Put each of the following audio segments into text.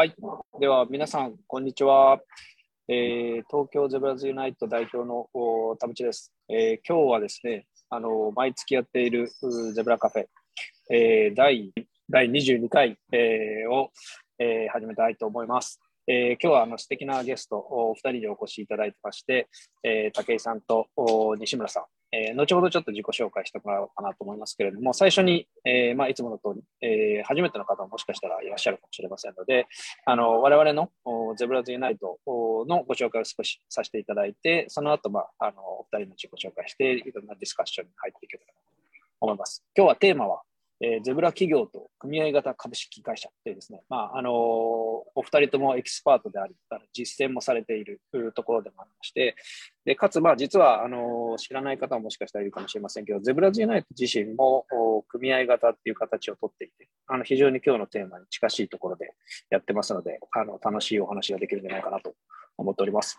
はい。では、皆さん、こんにちは。えー、東京ゼブラズユナイト代表の田淵です、えー、今日はですね、あの毎月やっているゼブラカフェ、えー、第第22回、えー、を、えー、始めたいと思います。えー、今日はあの素敵なゲストお二人でお越しいただいてまして、えー、武井さんと西村さん、えー、後ほどちょっと自己紹介してもらおうかなと思いますけれども、最初に、えーまあ、いつもの通り、えー、初めての方ももしかしたらいらっしゃるかもしれませんので、あの我々の Zebras Unite のご紹介を少しさせていただいて、その後、まあ、あのお二人の自己紹介して、いろんなディスカッションに入っていけたらと思います。今日はテーマは、えー、ゼブラ企業と組合型株式会社というですね、まああのー、お二人ともエキスパートであり、実践もされているところでもありまして、でかつ、ま、実はあのー、知らない方ももしかしたらいるかもしれませんけど、 Zebras Unite 自身も組合型っていう形をとっていて、あの非常に今日のテーマに近しいところでやってますので、あの楽しいお話ができるんじゃないかなと思っております。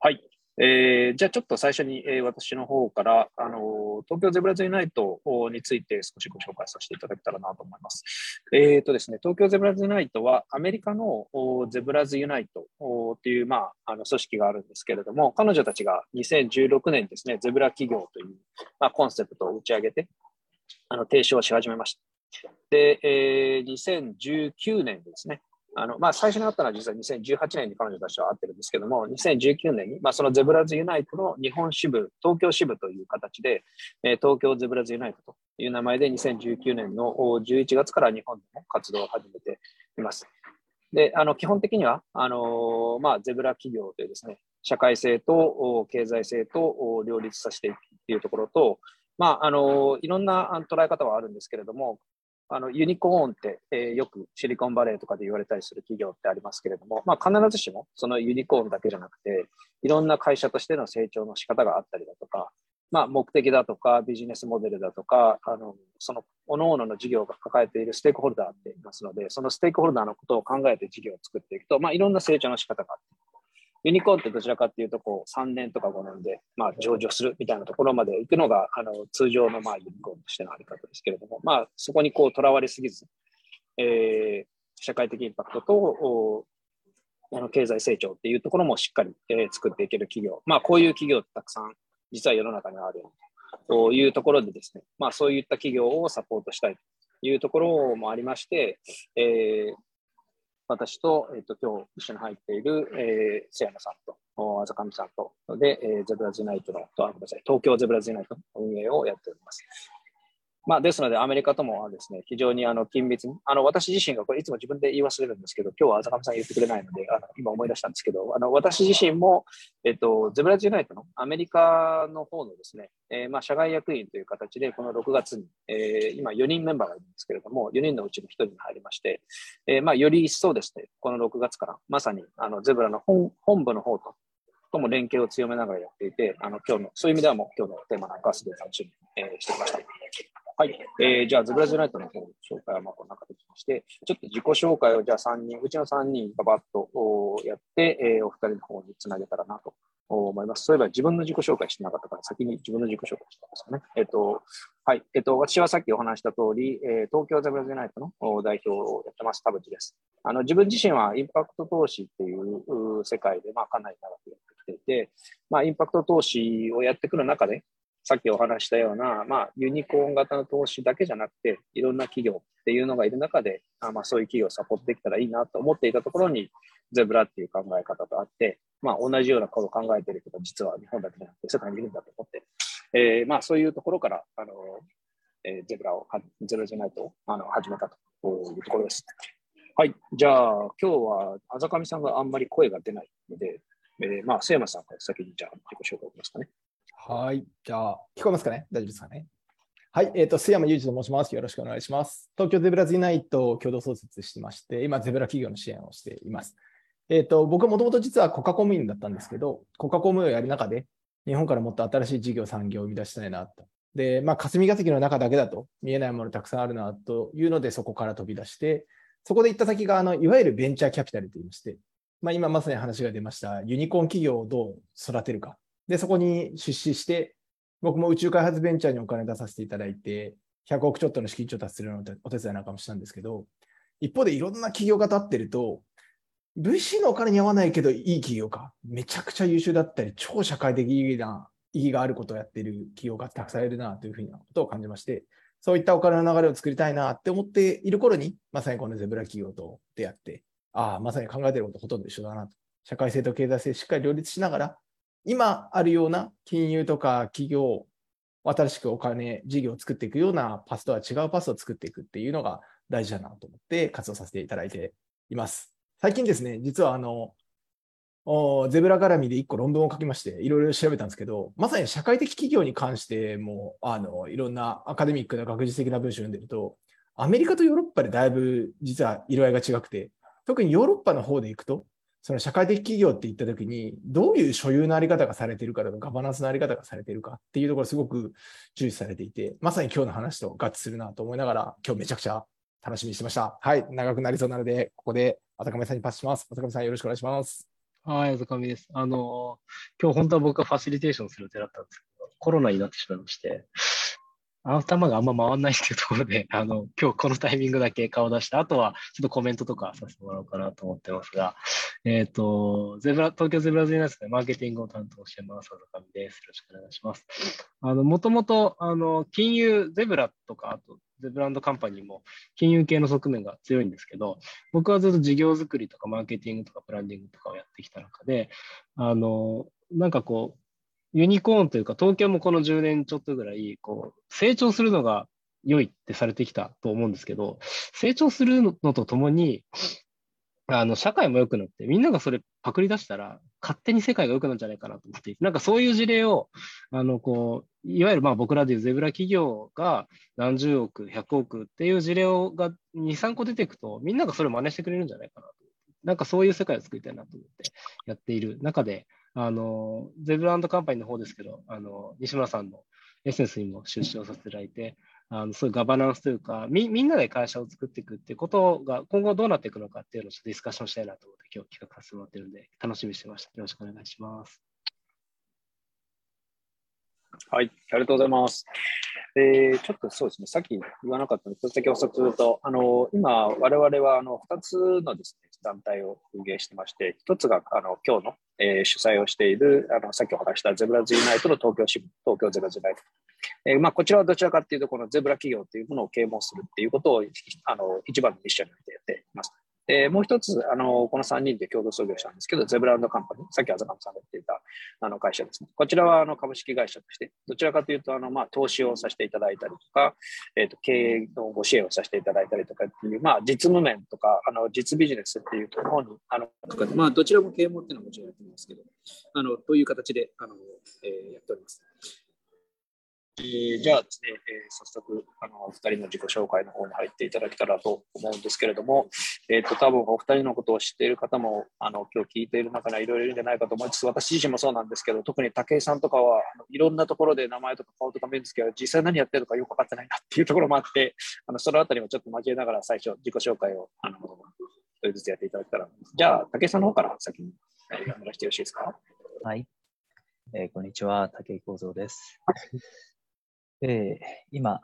はい。えー、じゃあちょっと最初に、えー、私の方から、あの東京ゼブラズユナイトについて少しご紹介させていただけたらなと思います。えーとですね、東京ゼブラズユナイトはアメリカのゼブラズユナイトという、まあ、あの組織があるんですけれども、彼女たちが2016年ですね、ゼブラ企業という、まあ、コンセプトを打ち上げて、あの提唱し始めました。で、えー、2019年ですね、あのまあ、最初に会ったのは実は2018年に彼女たちと会ってるんですけども、2019年に、まあ、そのゼブラズユナイトの日本支部、東京支部という形で、えー、東京ゼブラズユナイトという名前で2019年の11月から日本でも活動を始めています。で、あの基本的には、あのまあ、ゼブラ企業というですね、社会性と経済性と両立させていくというところと、まあ、あのいろんな捉え方はあるんですけれども、あのユニコーンって、えー、よくシリコンバレーとかで言われたりする企業ってありますけれども、まあ、必ずしもそのユニコーンだけじゃなくて、いろんな会社としての成長の仕方があったりだとか、まあ、目的だとかビジネスモデルだとか、あのその各々の事業が抱えているステークホルダーっていますので、そのステークホルダーのことを考えて事業を作っていくと、まあ、いろんな成長の仕方があって、ユニコーンってどちらかっていうと、こう、3年とか5年で、まあ、上場するみたいなところまで行くのが、あの、通常の、まあ、ユニコーンとしてのあり方ですけれども、まあ、そこにこう、とらわれすぎず、えー、社会的インパクトと、あの経済成長っていうところもしっかり、えー、作っていける企業、まあ、こういう企業ってたくさん、実は世の中にあるというところでですね、まあ、そういった企業をサポートしたいというところもありまして、えー、私と、えっ、ー、と、今日一緒に入っている、えー、瀬山さんと、あざかみさんと、で、えー、ゼブラズナイトの、あ、ごめんなさい、東京ゼブラズナイトの運営をやっております。まあ、ですので、アメリカともですね、非常にあの緊密に、あの私自身がこれいつも自分で言い忘れるんですけど、今日は浅上さん言ってくれないので、あの今思い出したんですけど、あの私自身も、えっと、ゼブラジユナイトのアメリカの方のですね、えー、まあ社外役員という形で、この6月に、えー、今4人メンバーがいるんですけれども、4人のうちの1人に入りまして、えー、まあより一層ですね、この6月から、まさにあのゼブラの本本部の方と、とも連携を強めながらやっていて、あの今日の、そういう意味ではもう今日のテーマなんかはすごい楽しみに、えー、してきました。はい。えー、じゃあ、ズブラジュナイトの方紹介はまあこんな形にして、ちょっと自己紹介をじゃあ3人、うちの3人がバッとやって、えー、お二人の方につなげたらなと思います。そういえば自分の自己紹介してなかったから、先に自分の自己紹介したんですかね。えっ、ー、と、はい。えっ、ー、と、私はさっきお話した通り、えー、東京ザブラジュナイトの代表をやってます、田淵です。あの、自分自身はインパクト投資っていう世界で、まあ、かなり長くやってきていて、まあ、インパクト投資をやってくる中で、さっきお話したような、まあ、ユニコーン型の投資だけじゃなくて、いろんな企業っていうのがいる中で、あまあ、そういう企業をサポートできたらいいなと思っていたところに、ゼブラっていう考え方とあって、まあ、同じようなことを考えている人が実は日本だけじゃなくて世界にいるんだと思って、えー、まあ、そういうところから、あのえー、ゼブラを、ゼブラじゃないとあの始めたというところです。はい。じゃあ、今日は、あざかみさんがあんまり声が出ないので、えー、まあ、瀬山さんから先にじゃあ、自己紹介をますかね。はい。じゃあ、聞こえますかね？大丈夫ですかね？はい。えっ、ー、と、須山裕二と申します。よろしくお願いします。東京ゼブラズユナイトを共同創設してまして、今、ゼブラ企業の支援をしています。えっ、ー、と、僕はもともと実は国家公務員だったんですけど、国家公務員をやる中で、日本からもっと新しい事業、産業を生み出したいなと。で、まあ、霞が関の中だけだと見えないものたくさんあるなというので、そこから飛び出して、そこで行った先が、あの、いわゆるベンチャーキャピタルといいまして、まあ、今まさに話が出ました、ユニコーン企業をどう育てるか。で、そこに出資して、僕も宇宙開発ベンチャーにお金出させていただいて、100億ちょっとの資金調達するのお手伝いなんかもしたんですけど、一方でいろんな企業が立ってると、VC のお金に合わないけどいい企業か、めちゃくちゃ優秀だったり、超社会的意義な意義があることをやっている企業がたくさんいるなというふうなことを感じまして、そういったお金の流れを作りたいなって思っている頃に、まさにこのゼブラ企業と出会って、ああ、まさに考えてることほとんど一緒だなと。社会性と経済性しっかり両立しながら、今あるような金融とか企業、新しくお金、事業を作っていくようなパスとは違うパスを作っていくっていうのが大事だなと思って活動させていただいています。最近ですね、実はあの、ゼブラ絡みで1個論文を書きまして、いろいろ調べたんですけど、まさに社会的企業に関しても、あのいろんなアカデミックな学術的な文章を読んでると、アメリカとヨーロッパでだいぶ実は色合いが違くて、特にヨーロッパの方でいくと、その社会的企業って言ったときに、どういう所有のあり方がされているかとか、ガバナンスのあり方がされているかっていうところすごく重視されていて、まさに今日の話と合致するなと思いながら、今日めちゃくちゃ楽しみにしてました。はい、長くなりそうなので、ここで浅上さんにパスします。浅上さんよろしくお願いします。はい、浅上です。あの、今日本当は僕がファシリテーションする予定だったんですけど、コロナになってしまいまして、頭があんま回んないっていうところで、あの、今日このタイミングだけ顔出して、あとはちょっとコメントとかさせてもらおうかなと思ってますが、えっ、ー、と、ゼブラ、東京ゼブラズニナスでマーケティングを担当してます、浅上です。よろしくお願いします。あの、もともと、あの、金融、ゼブラとか、あと、ゼブランドカンパニーも金融系の側面が強いんですけど、僕はずっと事業作りとかマーケティングとかブランディングとかをやってきた中で、あの、なんかこう、ユニコーンというか、東京もこの10年ちょっとぐらい、こう、成長するのが良いってされてきたと思うんですけど、成長するのとともに、あの、社会も良くなって、みんながそれパクリ出したら、勝手に世界が良くなるんじゃないかなと思って、なんかそういう事例を、あの、こう、いわゆるまあ僕らでいうゼブラ企業が何十億、100億っていう事例をが2、3個出てくと、みんながそれを真似してくれるんじゃないかなと。なんかそういう世界を作りたいなと思ってやっている中で、あの、ゼブランドカンパニーの方ですけど、あの、西村さんのエッセンスにも出資をさせていただいて、あのそういうガバナンスというかみ、みんなで会社を作っていくっていうことが今後どうなっていくのかっていうのをちょっとディスカッションしたいなと思って今日企画させてもらってるんで、楽しみにしてました。よろしくお願いします。はい、ありがとうございます。えー、ちょっとそうですね、さっき言わなかったので、一つだけ補足すると、あの今、我々はあの2つのです、ね、団体を運営してまして、1つがあの今日の、えー、主催をしている、あのさっきお話したゼブラズユナイトの東京支部、東京ゼブラズユナイト。えーまあ、こちらはどちらかというと、このゼブラ企業というものを啓蒙するっていうことをあの一番のミッションにやっています。え、もう一つ、あの、この3人で共同創業したんですけど、ゼブランドカンパニー、さっき浅上さんが言っていたあの会社ですね。こちらはあの株式会社として、どちらかというと、あの、まあ、投資をさせていただいたりとか、えっ、ー、と、経営のご支援をさせていただいたりとかっていう、まあ、実務面とか、あの、実ビジネスっていうところに、あの、まあ、どちらも経営もっていうのはもちろんやってますけど、あの、という形で、あの、えー、やっております。えー、じゃあですね、えー、早速、あの、お二人の自己紹介の方に入っていただけたらと思うんですけれども、えっ、ー、と、多分お二人のことを知っている方も、あの、今日聞いている中にはいろいろいるんじゃないかと思いつつ、私自身もそうなんですけど、特に武井さんとかは、いろんなところで名前とか顔とか見るんですけど、実際何やってるのかよく分かってないなっていうところもあって、あの、そのあたりもちょっと交えながら最初、自己紹介を、あの、一人ずつやっていただけたら。じゃあ、武井さんの方から先に、お願いしてよろしいですか？はい。えー、こんにちは、武井幸三です。えー、今、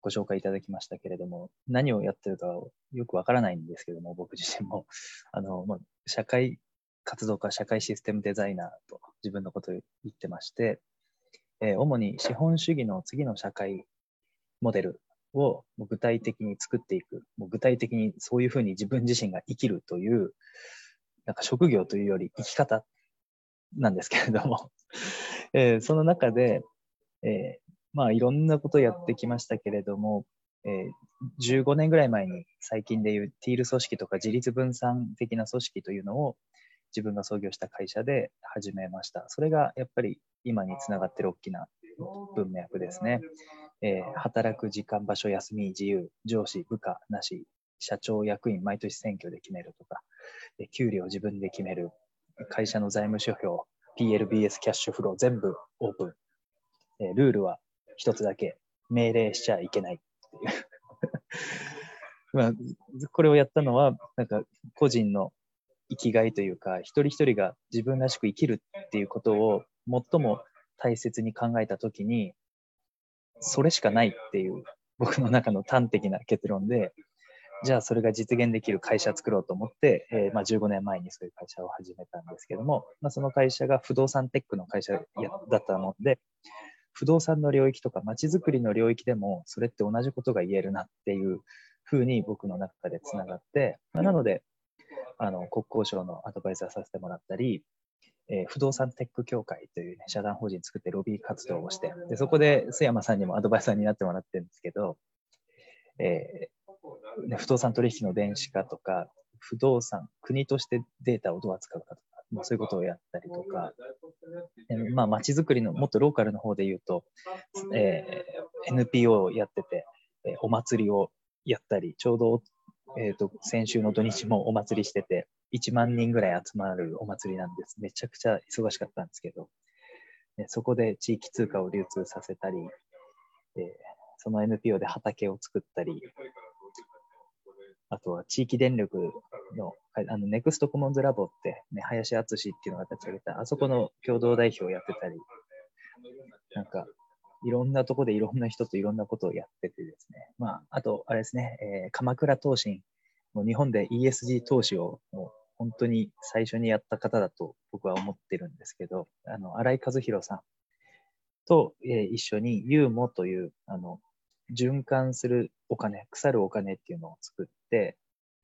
ご紹介いただきましたけれども、何をやってるかよくわからないんですけども、僕自身も、あの、まあ、社会活動家、社会システムデザイナーと自分のことを言ってまして、えー、主に資本主義の次の社会モデルを具体的に作っていく、もう具体的にそういうふうに自分自身が生きるという、なんか職業というより生き方なんですけれども、えー、その中で、えー、まあいろんなことやってきましたけれども、えー、15年ぐらい前に最近でいうティール組織とか自立分散的な組織というのを自分が創業した会社で始めました。それがやっぱり今につながってる大きな文脈ですね。えー、働く時間、場所、休み、自由、上司、部下なし、社長、役員、毎年選挙で決めるとか、給料自分で決める、会社の財務諸表、PLBS キャッシュフロー全部オープン。えルールは一つだけ命令しちゃいけないっていう。まあ、これをやったのは、なんか個人の生きがいというか、一人一人が自分らしく生きるっていうことを最も大切に考えたときに、それしかないっていう僕の中の端的な結論で、じゃあそれが実現できる会社作ろうと思って、えーまあ、15年前にそういう会社を始めたんですけども、まあ、その会社が不動産テックの会社だったので、不動産の領域とか街づくりの領域でもそれって同じことが言えるなっていうふうに僕の中でつながって、まあなのであの国交省のアドバイザーさせてもらったり、えー不動産テック協会という、ね、社団法人作ってロビー活動をしてでそこで須山さんにもアドバイザーになってもらってるんですけど、えーね、不動産取引の電子化とか不動産国としてデータをどう扱うかとか、まあ、そういうことをやったりとか、えーまあ、街づくりのもっとローカルの方で言うと、えー NPO をやってて、えーお祭りをやったりちょうど、えー、と先週の土日もお祭りしてて1万人ぐらい集まるお祭りなんです。めちゃくちゃ忙しかったんですけど、ねそこで地域通貨を流通させたり、えーその NPO で畑を作ったり、あとは地域電力の、あの、ネクストコモンズラボって、ね、林敦っていうのが立ち上げた、あそこの共同代表をやってたり、なんか、いろんなとこでいろんな人といろんなことをやっててですね。まあ、あと、あれですね、えー鎌倉投信、もう日本で ESG 投資をもう本当に最初にやった方だと僕は思ってるんですけど、あの、新井和弘さんと、えー一緒に UMO という、あの、循環するお金、腐るお金っていうのを作っ、え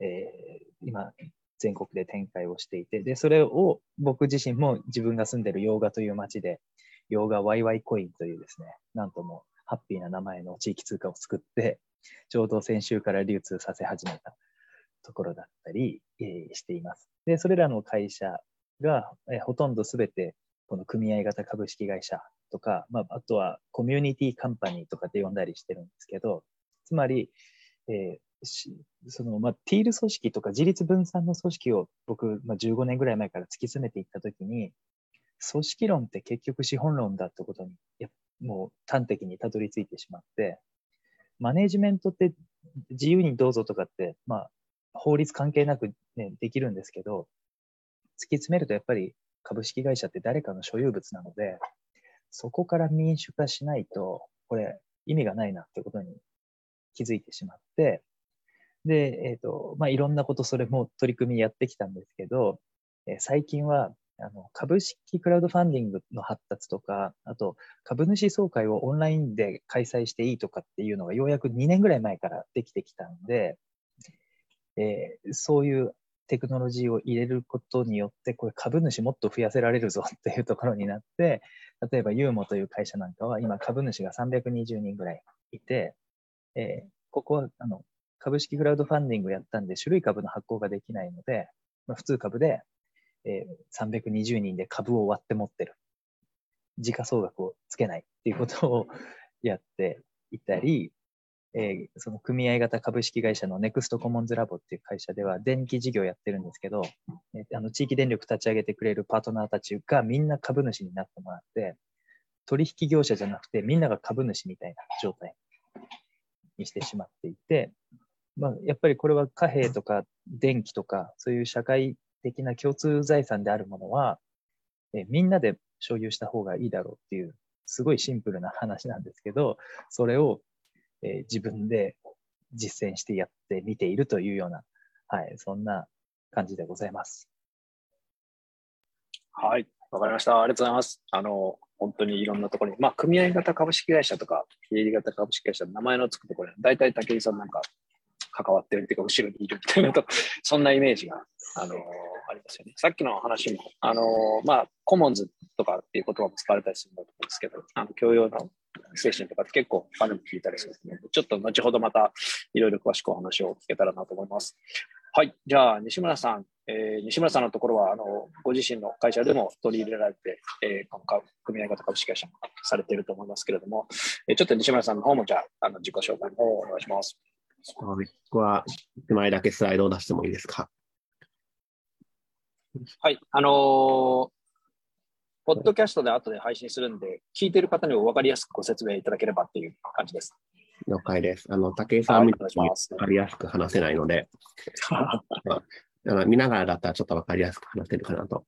ー今、全国で展開をしていて、で、それを僕自身も自分が住んでる洋画という街で、洋画ワイワイコインというですね、なんともハッピーな名前の地域通貨を作って、ちょうど先週から流通させ始めたところだったり、えーしています。で、それらの会社が、えーほとんどすべてこの組合型株式会社とか、まあ、あとはコミュニティカンパニーとかって呼んだりしてるんですけど、つまり、えーそのまあ、ティール組織とか自立分散の組織を僕、まあ、15年ぐらい前から突き詰めていったときに、組織論って結局資本論だってことに、やもう端的にたどり着いてしまって、マネジメントって自由にどうぞとかって、まあ、法律関係なく、ね、できるんですけど、突き詰めるとやっぱり株式会社って誰かの所有物なので、そこから民主化しないと、これ意味がないなってことに気づいてしまって、で、えっ、と、まあ、いろんなことそれも取り組みやってきたんですけど、えー最近は、あの、株式クラウドファンディングの発達とか、あと、株主総会をオンラインで開催していいとかっていうのがようやく2年ぐらい前からできてきたんで、えーそういうテクノロジーを入れることによって、これ株主もっと増やせられるぞっていうところになって、例えばユーモという会社なんかは今株主が320人ぐらいいて、えーここはあの株式クラウドファンディングをやったんで種類株の発行ができないので、まあ、普通株で、えー320人で株を割って持ってる。時価総額をつけないっていうことをやっていたり、えーその組合型株式会社のネクストコモンズラボっていう会社では電気事業やってるんですけど、えーあの地域電力立ち上げてくれるパートナーたちがみんな株主になってもらって、取引業者じゃなくてみんなが株主みたいな状態にしてしまっていて、まあ、やっぱりこれは貨幣とか電気とかそういう社会的な共通財産であるものは、えみんなで所有した方がいいだろうっていうすごいシンプルな話なんですけど、それを、え自分で実践してやってみているというような、はい、そんな感じでございます。はい、わかりました。ありがとうございます。あの、本当にいろんなところに、まあ、組合型株式会社とか、非営利型株式会社名前のつくところに、大体武井さんなんか関わってるっていうか、後ろにいるみたいなと、そんなイメージが、あの、ありますよね。さっきの話も、あの、まあ、コモンズとかっていう言葉も使われたりするんだと思うんですけど、あの、教養の精神とかって結構他でも聞いたりするので、ちょっと後ほどまたいろいろ詳しくお話を聞けたらなと思います。はい。じゃあ、西村さん、えー西村さんのところは、あの、ご自身の会社でも取り入れられて、えー組合型株式会社もされていると思いますけれども、えーちょっと西村さんの方も、じゃあ、あの自己紹介の方をお願いします。はい僕は、手前だけスライドを出してもいいですか？はい。あのーポッドキャストで後で配信するんで、聞いてる方にも分かりやすくご説明いただければっていう感じです。了解です。あの、武井さんみたいに分かりやすく話せないので、あの見ながらだったらちょっと分かりやすく話せるかなと。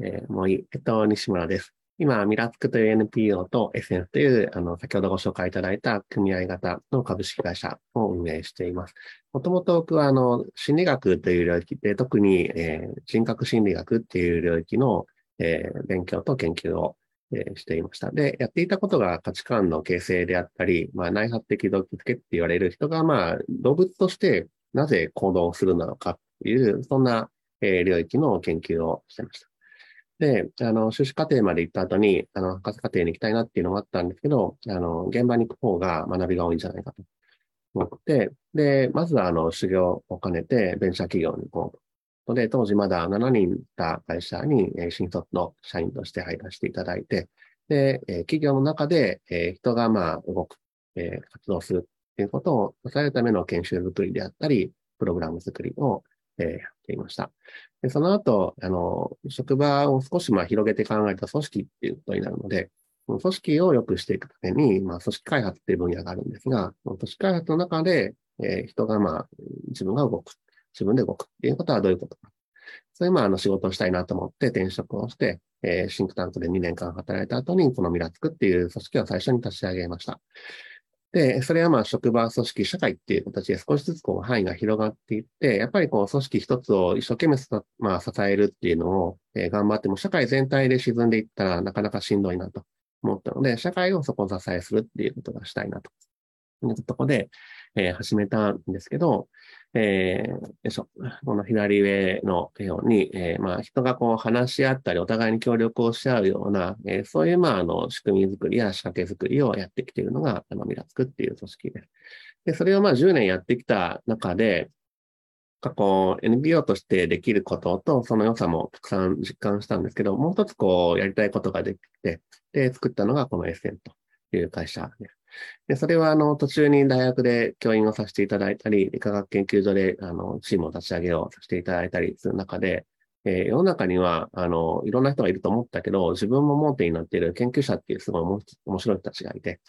えーもういい。えっと、西村です。今、ミラツクという NPO と SNS という、あの、先ほどご紹介いただいた組合型の株式会社を運営しています。もともと僕は、あの、心理学という領域で、特に、えー、人格心理学っていう領域の、えー、勉強と研究を、えー、していました。で、やっていたことが価値観の形成であったり、まあ、内発的動機付けって言われる人が、まあ、動物としてなぜ行動するのかっていう、そんな、えー、領域の研究をしてました。で、あの、修士課程まで行った後に、あの、博士課程に行きたいなっていうのがあったんですけど、あの、現場に行く方が学びが多いんじゃないかと思って、で、まずは、あの、修行を兼ねて、ベンチャー企業に行こうと。で、当時まだ7人いた会社に、え新卒の社員として入らせていただいて、で、え企業の中で、え人が、まあ、動く、え活動するっていうことを支えるための研修づりであったり、プログラム作りを、えやっていました。でその後、あの、職場を少しまあ広げて考えた組織っていうことになるので、組織を良くしていくために、まあ、組織開発っていう分野があるんですが、組織開発の中で、えー、人がまあ、自分が動く、自分で動くっていうことはどういうことか。そういうまあ、あの仕事をしたいなと思って転職をして、えー、シンクタンクで2年間働いた後に、このミラツクっていう組織を最初に立ち上げました。で、それはまあ職場、組織、社会っていう形で少しずつこう範囲が広がっていって、やっぱりこう組織一つを一生懸命まあ支えるっていうのを、えー、頑張っても社会全体で沈んでいったらなかなかしんどいなと思ったので、社会をそこを支えするっていうことがしたいなと。いうところで、えー、始めたんですけど、えー、よいしょ。この左上のように、えー、まあ、人がこう話し合ったり、お互いに協力をし合うような、えー、そういう、まあ、あの、仕組み作りや仕掛け作りをやってきているのが、あの、ミラつくっていう組織です。で、それをまあ、10年やってきた中で、過去 NPO としてできることと、その良さもたくさん実感したんですけど、もう一つこう、やりたいことができて、で、作ったのがこの SN という会社です。で、それは、あの、途中に大学で教員をさせていただいたり、理化学研究所で、あの、チームを立ち上げをさせていただいたりする中で、えー、世の中には、あの、いろんな人がいると思ったけど、自分も盲点になっている研究者っていうすごい面白い人たちがいて、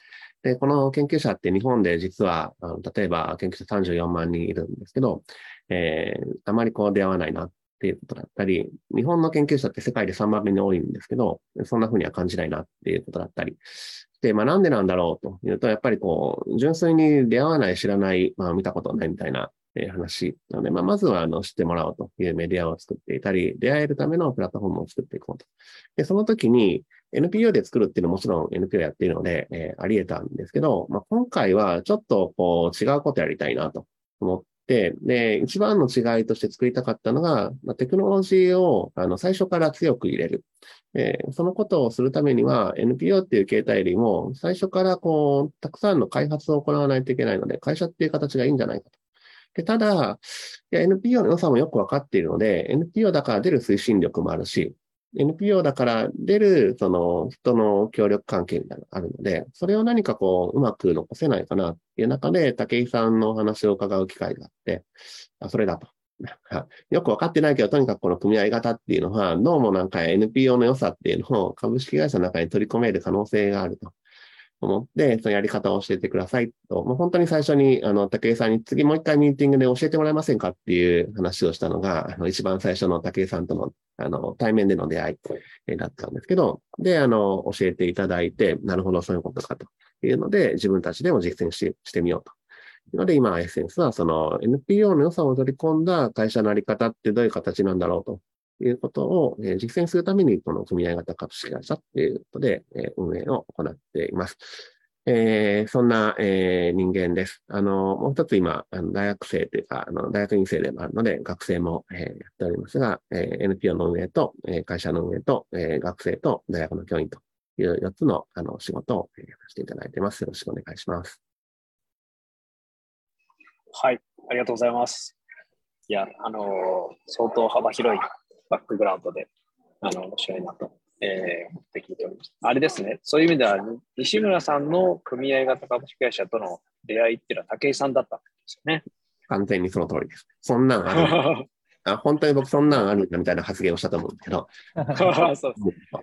で、この研究者って日本で実は、あの例えば研究者34万人いるんですけど、えー、あまりこう出会わないなっていうことだったり、日本の研究者って世界で3番目に多いんですけど、そんな風には感じないなっていうことだったり、で、まあなんでなんだろうというと、やっぱりこう、純粋に出会わない、知らない、まあ見たことないみたいな、え話なので、まあまずはあの知ってもらおうというメディアを作っていたり、出会えるためのプラットフォームを作っていこうと。で、その時に NPO で作るっていうのはもちろん NPO やっているので、えー、あり得たんですけど、まあ今回はちょっとこう違うことやりたいなと思っ、で、一番の違いとして作りたかったのが、まあ、テクノロジーをあの最初から強く入れる。え、そのことをするためには、NPO っていう形態よりも、最初からこう、たくさんの開発を行わないといけないので、会社っていう形がいいんじゃないかと。でただ、NPO の良さもよくわかっているので、NPO だから出る推進力もあるし、NPO だから出る、その人の協力関係みたいなのがあるので、それを何かこう、うまく残せないかなっていう中で、武井さんのお話を伺う機会があって、あ、それだと。よくわかってないけど、とにかくこの組合型っていうのは、どうもなんか NPO の良さっていうのを株式会社の中に取り込める可能性があると。思って、そのやり方を教えてくださいと、もう本当に最初に、あの、武井さんに次もう一回ミーティングで教えてもらえませんかっていう話をしたのが、あの、一番最初の武井さんとの、あの、対面での出会いだったんですけど、で、あの、教えていただいて、なるほど、そういうことかというので、自分たちでも実践ししてみようと。ので、今、エッセンスは、その NPO の良さを取り込んだ会社のあり方ってどういう形なんだろうということを、実践するために、この組合型株式会社っていうことで、運営を行っています。えー、そんな、えー、人間です。あの、もう一つ今、あの大学生というか、あの大学院生でもあるので、学生も、えー、やっておりますが、え、NPO の運営と、え、会社の運営と、え、学生と大学の教員という4つのあの仕事を、えー、させていただいています。よろしくお願いします。はい、ありがとうございます。いや、あの相当幅広いバックグラウンドで、あの、面白いなと、えー、って聞いております。あれですね、そういう意味では、西村さんの組合型株式会社との出会いっていうのは武井さんだったんですよね。完全にその通りです。そんなんある。あ本当に僕そんなんあるんだみたいな発言をしたと思うんですけど。そう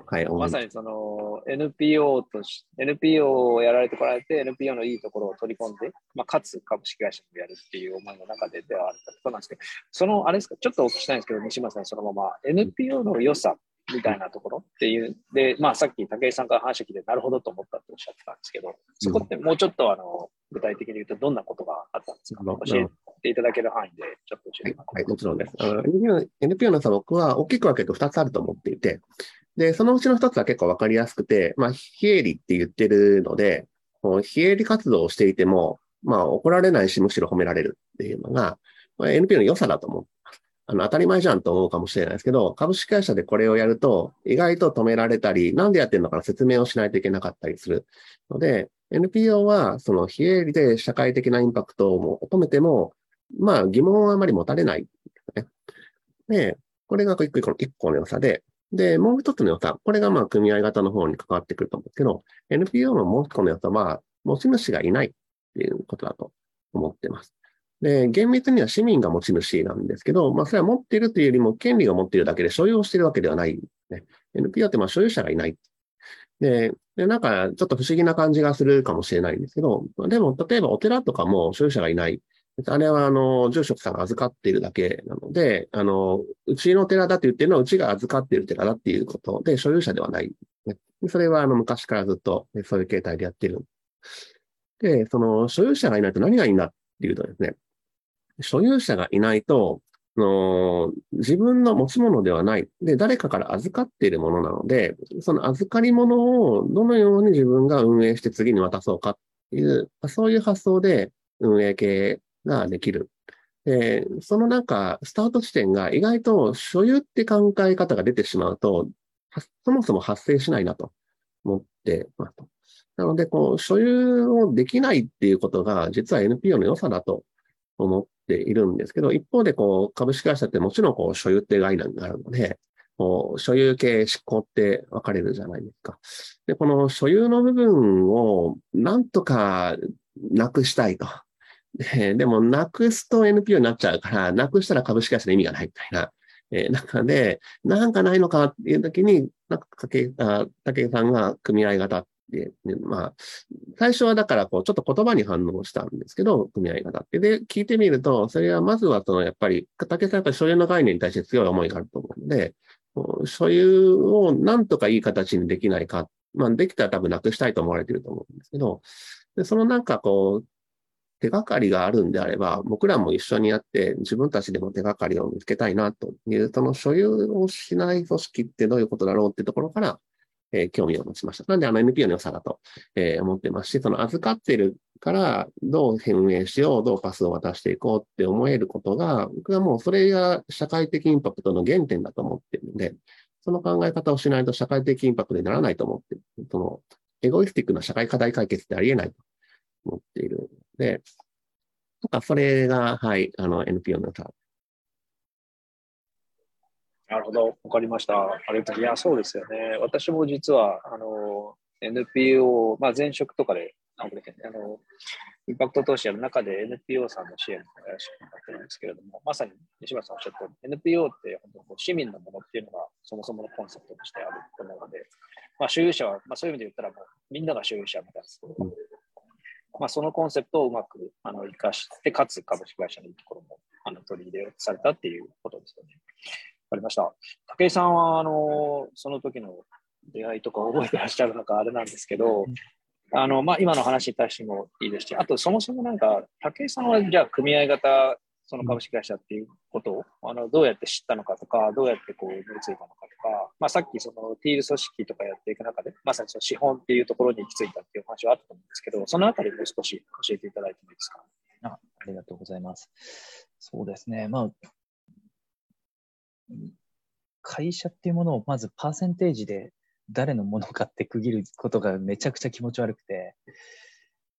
はい、まさにその NPO とし、NPO をやられてこられて、NPO のいいところを取り込んで、まあ、かつ株式会社もやるっていう思いの中でではあると。なんですけど、その、あれですか、ちょっとお聞きしたいんですけど、西村さん、そのまま。NPO の良さみたいなところっていう、で、まあさっき武井さんから話を聞いて、なるほどと思ったっておっしゃってたんですけど、そこってもうちょっとあの具体的に言うと、どんなことがあったんですか、うん教えていただける範囲で、ちょっと教えてもらはい、もちろんです。NPO, NPO の差僕は大きく分けると2つあると思っていて、で、そのうちの1つは結構分かりやすくて、まあ、非営利って言ってるので、非営利活動をしていても、まあ、怒られないし、むしろ褒められるっていうのが、まあ、NPO の良さだと思う。あの、当たり前じゃんと思うかもしれないですけど、株式会社でこれをやると、意外と止められたり、なんでやってるのかの説明をしないといけなかったりするので、NPO は、その非営利で社会的なインパクトを求めても、まあ疑問はあまり持たれないですね。で、これが一個一個の一個の良さで、で、もう一つの良さ、これがまあ組合型の方に関わってくると思うんですけど、NPO のもう一個の良さは、持ち主がいないっていうことだと思ってます。で、厳密には市民が持ち主なんですけど、まあそれは持っているというよりも権利を持っているだけで所有をしているわけではない、ね。NPO ってまあ所有者がいない。で、で、なんかちょっと不思議な感じがするかもしれないんですけど、でも例えばお寺とかも所有者がいない。あれは、あの、住職さんが預かっているだけなので、あの、うちの寺だって言ってるのは、うちが預かっている寺だっていうことで、所有者ではない。それは、あの、昔からずっと、そういう形態でやってる。で、その、所有者がいないと何がいいんだっていうとですね、所有者がいないと、の自分の持ち物ではない。で、誰かから預かっているものなので、その預かり物をどのように自分が運営して次に渡そうかっていう、そういう発想で運営系ができる。で、その中、スタート地点が意外と所有って考え方が出てしまうと、そもそも発生しないなと思ってますと。なので、こう、所有をできないっていうことが、実は NPO の良さだと思っているんですけど、一方で、こう、株式会社ってもちろん、こう、所有って概念があるので、こう所有系、執行って分かれるじゃないですか。で、この所有の部分をなんとかなくしたいと。ででも、なくすと NPO になっちゃうから、なくしたら株式会社の意味がないみたいな。えー、中で、なんかないのかっていう時に、なんか、竹あ竹井さんが組合型って、ね、まあ、最初はだから、こう、ちょっと言葉に反応したんですけど、組合型って。で、聞いてみると、それはまずは、その、やっぱり、竹さんやっぱり所有の概念に対して強い思いがあると思うので、所有をなんとかいい形にできないか。まあ、できたら多分なくしたいと思われていると思うんですけど、でそのなんかこう、手がかりがあるんであれば、僕らも一緒にやって、自分たちでも手がかりを見つけたいなという、その所有をしない組織ってどういうことだろうっていうところから、えー、興味を持ちました。なんで、あの NPO の良さだと、えー、思ってますし、その預かってるから、どう運営しよう、どうパスを渡していこうって思えることが、僕はもうそれが社会的インパクトの原点だと思ってるので、その考え方をしないと社会的インパクトにならないと思ってる。その、エゴイスティックな社会課題解決ってありえないと思っているので、なんかそれが、はい、あの NPO の良さなるほど、わかりました。ありがとうござ。います。いや、そうですよね。私も実は、あの、NPO、まあ、前職とかで、あの、インパクト投資やる中で NPO さんの支援をやらせてもらってるんですけれども、まさに西村さんおっしゃった NPO って本当市民のものっていうのがそもそものコンセプトとしてあると思うので、まあ、所有者は、まあ、そういう意味で言ったらもうみんなが所有者みたいな、まあ、そのコンセプトをうまくあの生かして、かつ株式会社のいいところもあの取り入れをされたっていうことですよね。わかりました。武井さんは、あの、その時の出会いとか覚えてらっしゃるのかあれなんですけど、あの、まあ、今の話に対してもいいですし、あとそもそもなんか、武井さんはじゃあ組合型、その株式会社っていうことを、あの、どうやって知ったのかとか、どうやってこう、身についたのかとか、まあ、さっきその、ティール組織とかやっていく中で、まさにその資本っていうところに行き着いたっていう話はあったと思うんですけど、そのあたりもう少し教えていただいてもいいですか？あありがとうございます。そうですね。まあ、会社っていうものをまずパーセンテージで誰のものかって区切ることがめちゃくちゃ気持ち悪くて、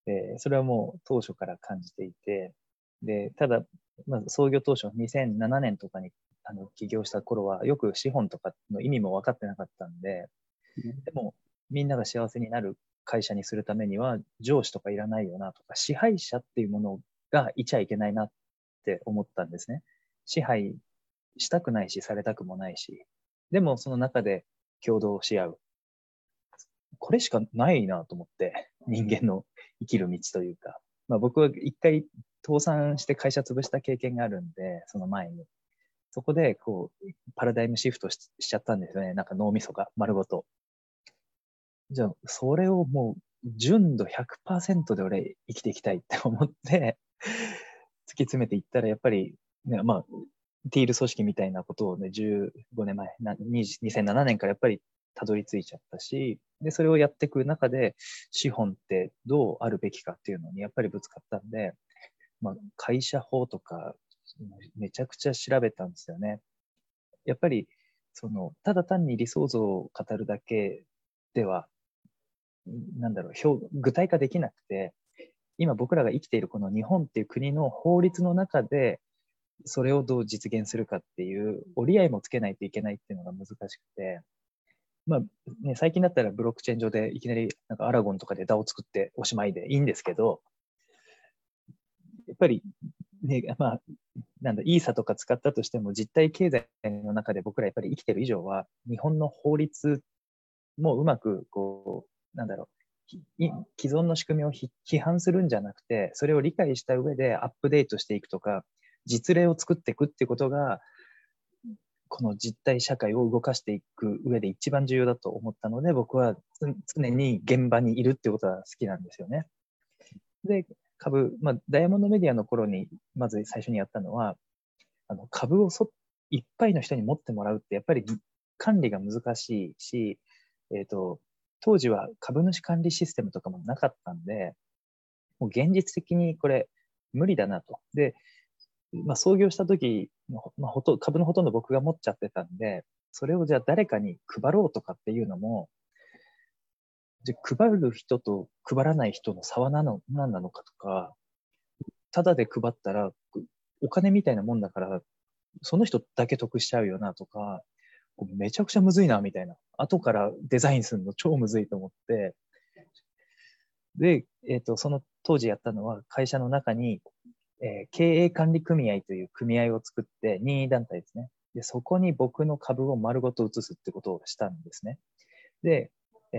でそれはもう当初から感じていて、で、ただ、まず創業当初2007年とかにあの起業した頃はよく資本とかの意味も分かってなかったんで、でもみんなが幸せになる会社にするためには上司とかいらないよなとか支配者っていうものがいちゃいけないなって思ったんですね。支配したくないし、されたくもないし、でもその中で共同し合う。これしかないなと思って、人間の生きる道というか。まあ僕は一回倒産して会社潰した経験があるんで、その前に。そこで、こう、パラダイムシフトししちゃったんですよね。なんか脳みそが丸ごと。じゃあ、それをもう、純度100%で俺生きていきたいって思って、突き詰めていったら、やっぱり、ね、まあ、ティール組織みたいなことをね、15年前、な20 2007年からやっぱりたどり着いちゃったし、で、それをやっていく中で、資本ってどうあるべきかっていうのにやっぱりぶつかったんで、まあ、会社法とか、めちゃくちゃ調べたんですよね。やっぱり、その、ただ単に理想像を語るだけでは、なんだろう、表具体化できなくて、今僕らが生きているこの日本っていう国の法律の中で、それをどう実現するかっていう折り合いもつけないといけないっていうのが難しくて、まあね、最近だったらブロックチェーン上でいきなりなんかアラゴンとかで DAO を作っておしまいでいいんですけど、やっぱり、ね、まあ、なんだ、イーサとか使ったとしても実体経済の中で僕らやっぱり生きてる以上は、日本の法律もうまく、こう、なんだろう、既存の仕組みを批判するんじゃなくて、それを理解した上でアップデートしていくとか、実例を作っていくっていうことが、この実体社会を動かしていく上で一番重要だと思ったので、僕は常に現場にいるっていうことが好きなんですよね。で、株、まあ、ダイヤモンドメディアの頃に、まず最初にやったのは、あの株をそいっぱいの人に持ってもらうって、やっぱり管理が難しいし、えっ、ー、と、当時は株主管理システムとかもなかったんで、もう現実的にこれ無理だなと。で、まあ、創業した時の、まあ、ほと株のほとんど僕が持っちゃってたんで、それをじゃあ誰かに配ろうとかっていうのも、じゃ配る人と配らない人の差は何の何なのかとか、ただで配ったらお金みたいなもんだから、その人だけ得しちゃうよなとか、めちゃくちゃむずいなみたいな。後からデザインするの超むずいと思って、で、えっ、ー、と、その当時やったのは会社の中に、えー、経営管理組合という組合を作って、任意団体ですね。で、そこに僕の株を丸ごと移すってことをしたんですね。で、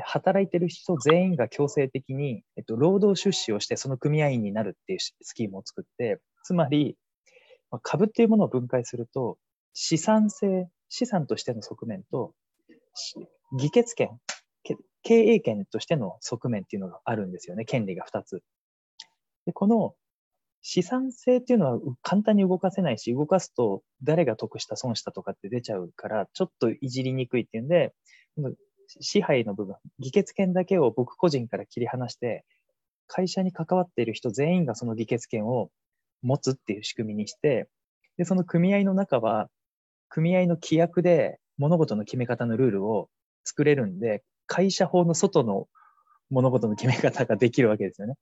働いてる人全員が強制的に、えっと、労働出資をしてその組合員になるっていうスキームを作って、つまり、株っていうものを分解すると、資産性、資産としての側面と、議決権、経営権としての側面っていうのがあるんですよね。権利が2つ。で、この資産性っていうのは簡単に動かせないし、動かすと誰が得した損したとかって出ちゃうから、ちょっといじりにくいっていうんで、支配の部分、議決権だけを僕個人から切り離して、会社に関わっている人全員がその議決権を持つっていう仕組みにして、で、その組合の中は、組合の規約で物事の決め方のルールを作れるんで、会社法の外の物事の決め方ができるわけですよね。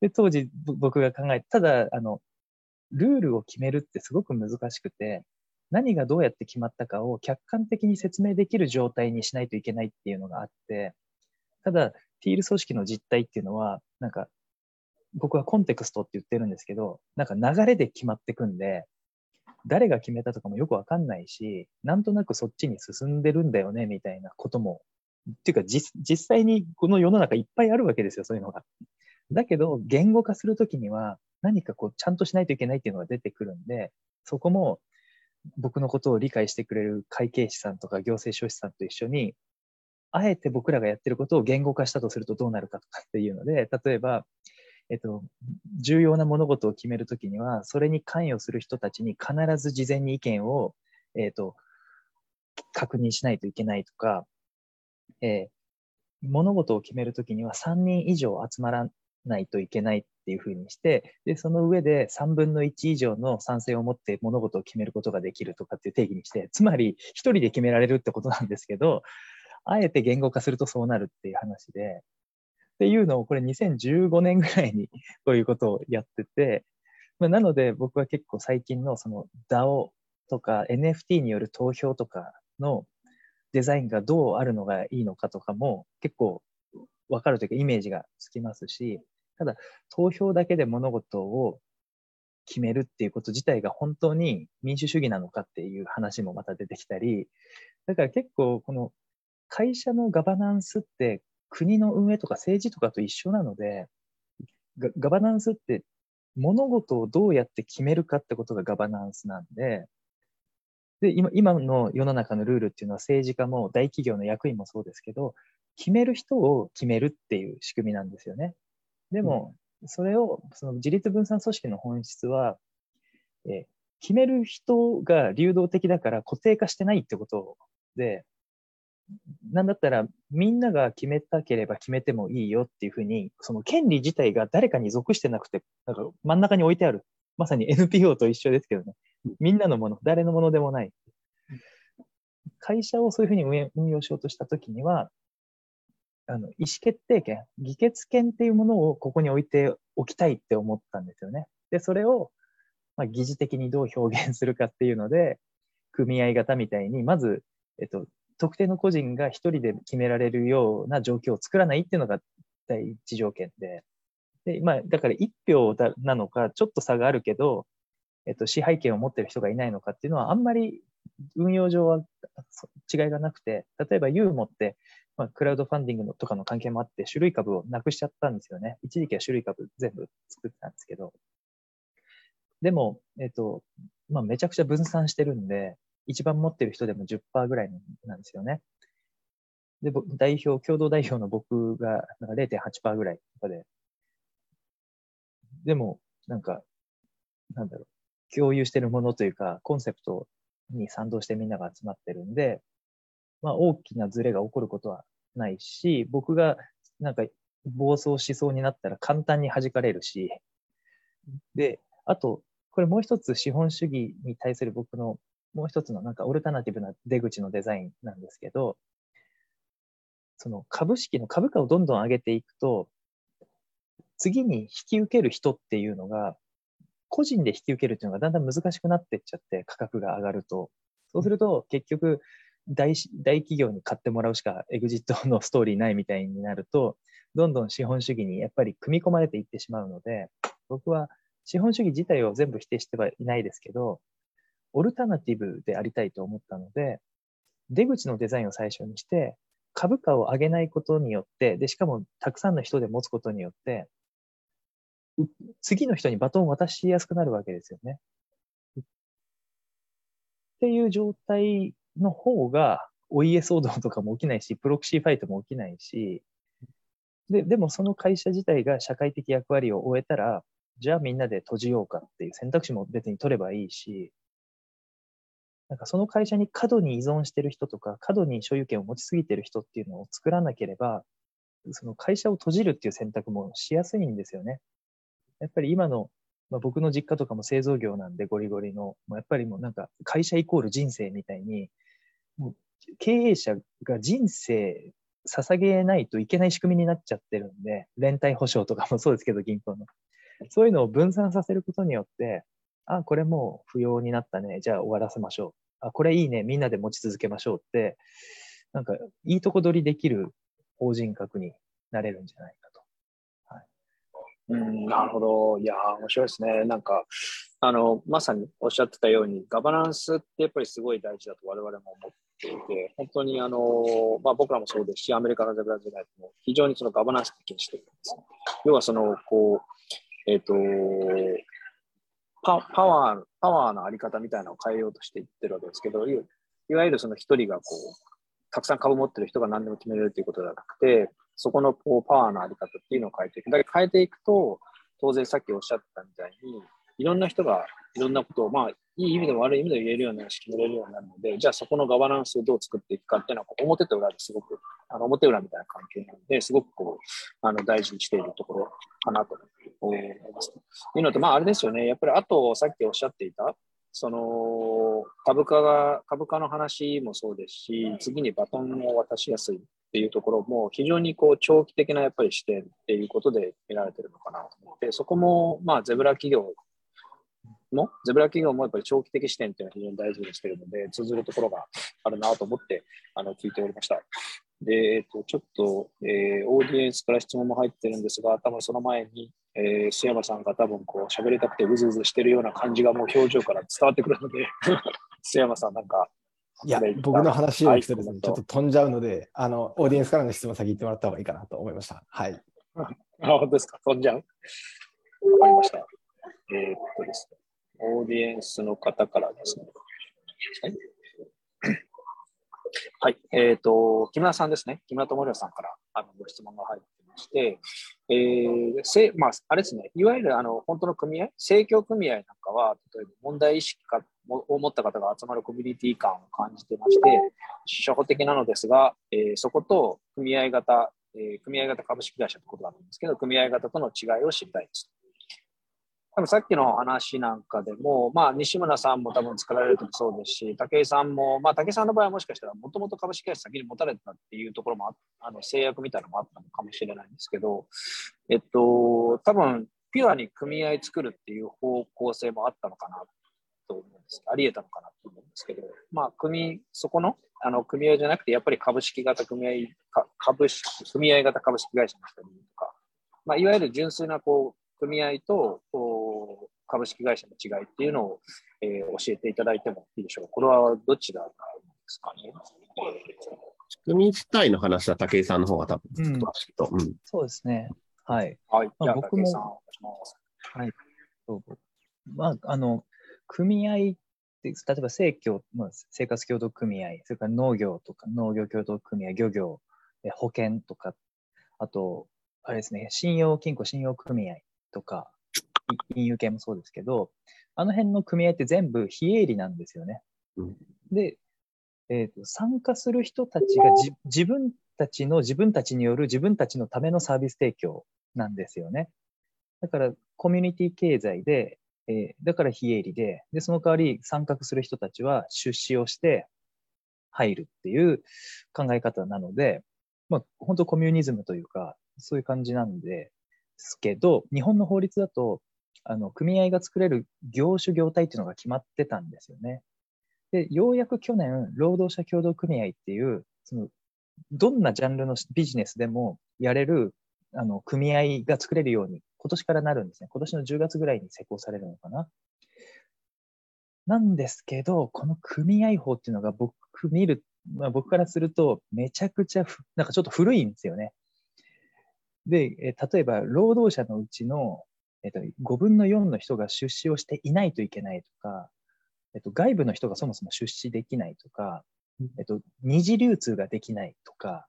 で、当時僕が考えただ、あの、ルールを決めるってすごく難しくて、何がどうやって決まったかを客観的に説明できる状態にしないといけないっていうのがあって、ただ、ティール組織の実態っていうのは、なんか、僕はコンテクストって言ってるんですけど、なんか流れで決まってくんで、誰が決めたとかもよくわかんないし、なんとなくそっちに進んでるんだよね、みたいなことも、っていうか実際にこの世の中いっぱいあるわけですよ、そういうのが。だけど、言語化するときには、何かこう、ちゃんとしないといけないっていうのが出てくるんで、そこも僕のことを理解してくれる会計士さんとか行政書士さんと一緒に、あえて僕らがやってることを言語化したとするとどうなるかとかっていうので、例えば、えっと、重要な物事を決めるときには、それに関与する人たちに必ず事前に意見を、えっと、確認しないといけないとか、えー、物事を決めるときには3人以上集まらないといけないっていうふうにして、で、その上で3分の1以上の賛成を持って物事を決めることができるとかっていう定義にして、つまり一人で決められるってことなんですけど、あえて言語化するとそうなるっていう話で、っていうのをこれ2015年ぐらいに こういうことをやってて、まあ、なので僕は結構最近のその DAO とか NFT による投票とかのデザインがどうあるのがいいのかとかも結構わかるというかイメージがつきますし、ただ、投票だけで物事を決めるっていうこと自体が本当に民主主義なのかっていう話もまた出てきたり、だから結構この会社のガバナンスって国の運営とか政治とかと一緒なので、ガバナンスって物事をどうやって決めるかってことがガバナンスなんで、で今今の世の中のルールっていうのは政治家も大企業の役員もそうですけど、決める人を決めるっていう仕組みなんですよね。でも、それを、その自立分散組織の本質は、え決める人が流動的だから固定化してないってことで、なんだったらみんなが決めたければ決めてもいいよっていうふうに、その権利自体が誰かに属してなくて、なんか真ん中に置いてある。まさに NPO と一緒ですけどね。みんなのもの、誰のものでもない。会社をそういうふうに運用しようとしたときには、あの、意思決定権、議決権っていうものをここに置いておきたいって思ったんですよね。で、それを、まあ、疑似的にどう表現するかっていうので、組合型みたいに、まず、えっと、特定の個人が一人で決められるような状況を作らないっていうのが第一条件で、で、まあ、だから一票だなのか、ちょっと差があるけど、えっと、支配権を持ってる人がいないのかっていうのは、あんまり運用上は違いがなくて、例えばユーモって、まあ、クラウドファンディングのとかの関係もあって、種類株をなくしちゃったんですよね。一時期は種類株全部作ってたんですけど。でも、えっと、まあ、めちゃくちゃ分散してるんで、一番持ってる人でも10%ぐらいなんですよね。で、代表、共同代表の僕がなんか0.8%ぐらいとかで。でも、なんか、なんだろう、共有してるものというか、コンセプトに賛同してみんなが集まってるんで、まあ大きなズレが起こることはないし、僕がなんか暴走しそうになったら簡単に弾かれるし、で、あと、これもう一つ資本主義に対する僕のもう一つのなんかオルタナティブな出口のデザインなんですけど、その株式の株価をどんどん上げていくと、次に引き受ける人っていうのが、個人で引き受けるっていうのがだんだん難しくなっていっちゃって、価格が上がると。そうすると、結局大、大企業に買ってもらうしかエグジットのストーリーないみたいになると、どんどん資本主義にやっぱり組み込まれていってしまうので、僕は資本主義自体を全部否定してはいないですけど、オルタナティブでありたいと思ったので、出口のデザインを最初にして、株価を上げないことによって、で、しかもたくさんの人で持つことによって、次の人にバトンを渡しやすくなるわけですよね。っていう状態の方が、お家騒動とかも起きないし、プロクシーファイトも起きないし、で、でもその会社自体が社会的役割を終えたら、じゃあみんなで閉じようかっていう選択肢も別に取ればいいし、なんかその会社に過度に依存してる人とか、過度に所有権を持ちすぎてる人っていうのを作らなければ、その会社を閉じるっていう選択もしやすいんですよね。やっぱり今の、まあ、僕の実家とかも製造業なんでゴリゴリの、まあ、やっぱりもうなんか会社イコール人生みたいに、もう経営者が人生捧げないといけない仕組みになっちゃってるんで、連帯保証とかもそうですけど、銀行の。そういうのを分散させることによって、あ、これもう不要になったね。じゃあ終わらせましょう。あ、これいいね。みんなで持ち続けましょうって、なんかいいとこ取りできる法人格になれるんじゃないかと。はい、うん、なるほど。いや、面白いですね。なんか、あの、まさにおっしゃってたように、ガバナンスってやっぱりすごい大事だと我々も思っていて、本当にあの、まあ僕らもそうですし、アメリカのゼブラ時代も非常にそのガバナンス的にしてるんです、要はその、こう、えっ、ー、と、パパワー、パワーのあり方みたいなのを変えようとしていってるわけですけど、いわゆるその一人がこう、たくさん株持ってる人が何でも決めれるということではなくて、そこのこうパワーのあり方っていうのを変えていく。だから変えていくと、当然さっきおっしゃったみたいに、いろんな人がいろんなことを、まあ、いい意味でも悪い意味でも言えるようになるし、決めれるようになるので、じゃあそこのガバナンスをどう作っていくかっていうのは、表と裏ですごく、あの表裏みたいな関係なので、すごくこう、あの大事にしているところかなと思います。というのと、まああれですよね、やっぱりあとさっきおっしゃっていた、その株価が、株価の話もそうですし、次にバトンを渡しやすいっていうところも非常にこう長期的なやっぱり視点っていうことで見られてるのかなと思って、そこもまあゼブラ企業も、ゼブラ企業もやっぱり長期的視点っていうのは非常に大事にしているので、通ずるところがあるなと思って、あの、聞いておりました。で、えっ、と、ちょっと、えー、オーディエンスから質問も入ってるんですが、多分その前に、えー、須山さんが多分こう喋りたくてうずうずしてるような感じがもう表情から伝わってくるので、須山さんなんか、いや、僕の話を聞くとですね、ちょっと飛んじゃうので、あの、オーディエンスからの質問先言ってもらった方がいいかなと思いました。はい。あ、本当ですか飛んじゃう？わかりました。えー、っとですね。オーディエンスの方からですね。はいえっ、と、木村さんですね。木村智弘さんからあのご質問が入ってまして、えー、せまあ、あれですね、いわゆるあの本当の組合、政教組合なんかは、例えば問題意識かを持った方が集まるコミュニティ感を感じてまして、初歩的なのですが、えー、そこと組合型、え、組合型株式会社ってことなんですけど、組合型との違いを知りたいです。多分さっきの話なんかでも、まあ、西村さんも多分作られるともそうですし、武井さんも、まあ、武井さんの場合はもしかしたら、もともと株式会社先に持たれてたっていうところもあの制約みたいなのもあったのかもしれないんですけど、えっと、多分ピュアに組合作るっていう方向性もあったのかなと思うんです。あり得たのかなと思うんですけど、まあ、組、そこのあの組合じゃなくて、やっぱり株式型組合、株式組合型株式会社の人にとか、まあ、いわゆる純粋なこう組合と株式会社の違いっていうのを、えー、教えていただいてもいいでしょうか。これはどちらですかね？仕組み自体の話は武井さんの方が多分、うんうん、そうですね。はい。はい。まあ、僕も、はい。まあ、あの、組合って、例えば生協、まあ、生活協同組合、それから農業とか農業協同組合、漁業、保険とか、あと、あれですね、信用金庫、信用組合とか、金融系もそうですけど、あの辺の組合って全部非営利なんですよね。うん、で、えーと、参加する人たちが自分たちの自分たちによる自分たちのためのサービス提供なんですよね。だからコミュニティ経済で、えー、だから非営利で、で、その代わり参画する人たちは出資をして入るっていう考え方なので、まあ、本当コミュニズムというか、そういう感じなんですけど、日本の法律だと、あの、組合が作れる業種業態っていうのが決まってたんですよね。で、ようやく去年、労働者協同組合っていう、その、どんなジャンルのビジネスでもやれる、あの、組合が作れるように、今年からなるんですね。今年の10月ぐらいに施行されるのかな。なんですけど、この組合法っていうのが僕見る、まあ、僕からするとめちゃくちゃなんかちょっと古いんですよね。で、え例えば労働者のうちの、えっと、5分の4の人が出資をしていないといけないとか、えっと、外部の人がそもそも出資できないとか、えっと、二次流通ができないとか、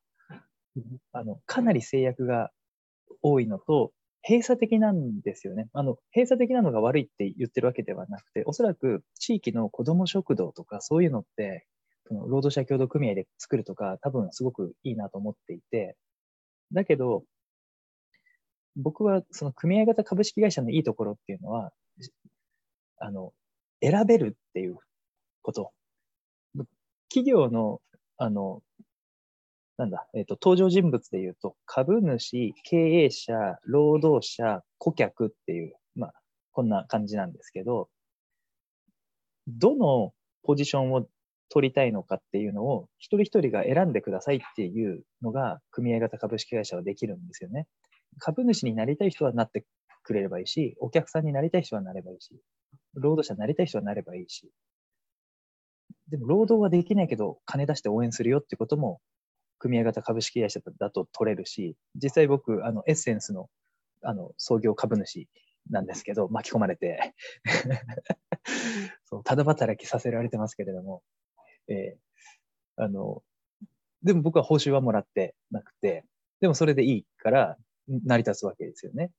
あの、かなり制約が多いのと、閉鎖的なんですよね。あの、閉鎖的なのが悪いって言ってるわけではなくて、おそらく地域の子ども食堂とかそういうのって、その労働者協同組合で作るとか、多分すごくいいなと思っていて、だけど、僕はその組合型株式会社のいいところっていうのは、あの、選べるっていうこと。企業の、あの、なんだ、えっ、ー、と、登場人物で言うと、株主、経営者、労働者、顧客っていう、まあ、こんな感じなんですけど、どのポジションを取りたいのかっていうのを、一人一人が選んでくださいっていうのが、組合型株式会社はできるんですよね。株主になりたい人はなってくれればいいし、お客さんになりたい人はなればいいし、労働者になりたい人はなればいいし、でも労働はできないけど、金出して応援するよってことも、組合型株式会社だと取れるし、実際僕、あの、エッセンスの、あの、創業株主なんですけど、巻き込まれて。そう、ただ働きさせられてますけれども、えー、あの、でも僕は報酬はもらってなくて、でもそれでいいから、成り立つわけですよね。